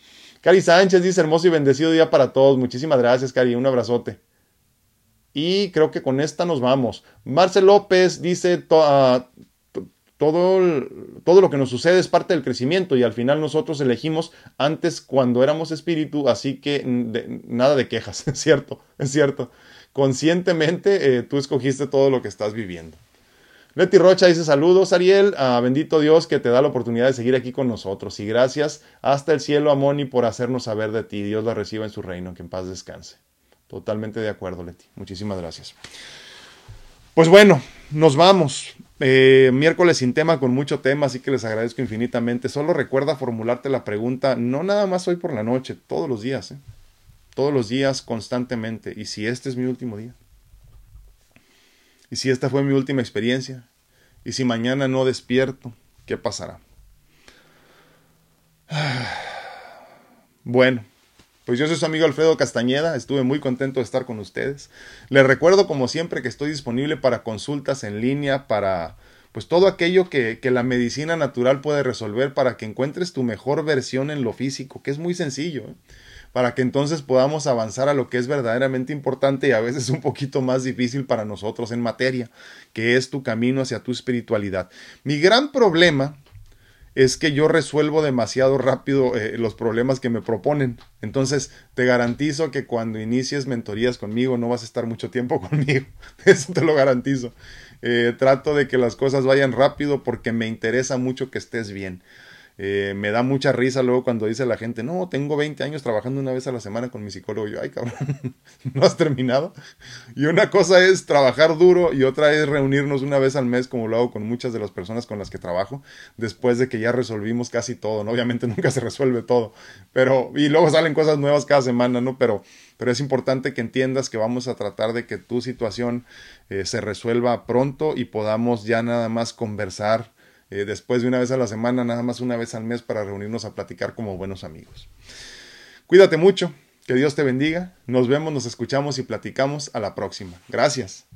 Cari Sánchez dice, hermoso y bendecido día para todos. Muchísimas gracias, Cari, un abrazote. Y creo que con esta nos vamos. Marcel López dice, todo, todo lo que nos sucede es parte del crecimiento y al final nosotros elegimos antes cuando éramos espíritu, así que nada de quejas, (laughs) es cierto, es cierto. Conscientemente eh, tú escogiste todo lo que estás viviendo. Leti Rocha dice saludos Ariel, a bendito Dios que te da la oportunidad de seguir aquí con nosotros y gracias hasta el cielo a Moni por hacernos saber de ti. Dios la reciba en su reino, que en paz descanse. Totalmente de acuerdo Leti, muchísimas gracias. Pues bueno, nos vamos. Eh, miércoles sin tema con mucho tema, así que les agradezco infinitamente. Solo recuerda formularte la pregunta, no nada más hoy por la noche, todos los días, ¿eh? todos los días constantemente. ¿Y si este es mi último día? ¿Y si esta fue mi última experiencia? ¿Y si mañana no despierto? ¿Qué pasará? (sighs) Bueno, Pues yo soy su amigo Alfredo Castañeda, estuve muy contento de estar con ustedes. Les recuerdo como siempre que estoy disponible para consultas en línea, para pues todo aquello que, que, la medicina natural puede resolver para que encuentres tu mejor versión en lo físico, que es muy sencillo, ¿eh? para que entonces podamos avanzar a lo que es verdaderamente importante y a veces un poquito más difícil para nosotros en materia, que es tu camino hacia tu espiritualidad. Mi gran problema es que yo resuelvo demasiado rápido eh, los problemas que me proponen. Entonces, te garantizo que cuando inicies mentorías conmigo no vas a estar mucho tiempo (laughs) conmigo. Eso te lo garantizo. Eh, trato de que las cosas vayan rápido porque me interesa mucho que estés bien. Eh, me da mucha risa luego cuando dice la gente, no, tengo 20 años trabajando una vez a la semana con mi psicólogo. Yo, ay, cabrón, (laughs) ¿no has terminado? Y una cosa es trabajar duro y otra es reunirnos una vez al mes, como lo hago con muchas de las personas con las que trabajo, después de que ya resolvimos casi todo, ¿no? Obviamente (laughs) nunca se resuelve todo, pero, y luego salen cosas nuevas cada semana, ¿no? Pero, pero es importante que entiendas que vamos a tratar de que tu situación eh, se resuelva pronto y podamos ya nada más conversar eh, después de una vez a la semana, nada más una vez al mes para reunirnos a platicar como buenos amigos. Cuídate mucho, que Dios te bendiga, nos vemos, nos escuchamos y platicamos a la próxima. Gracias.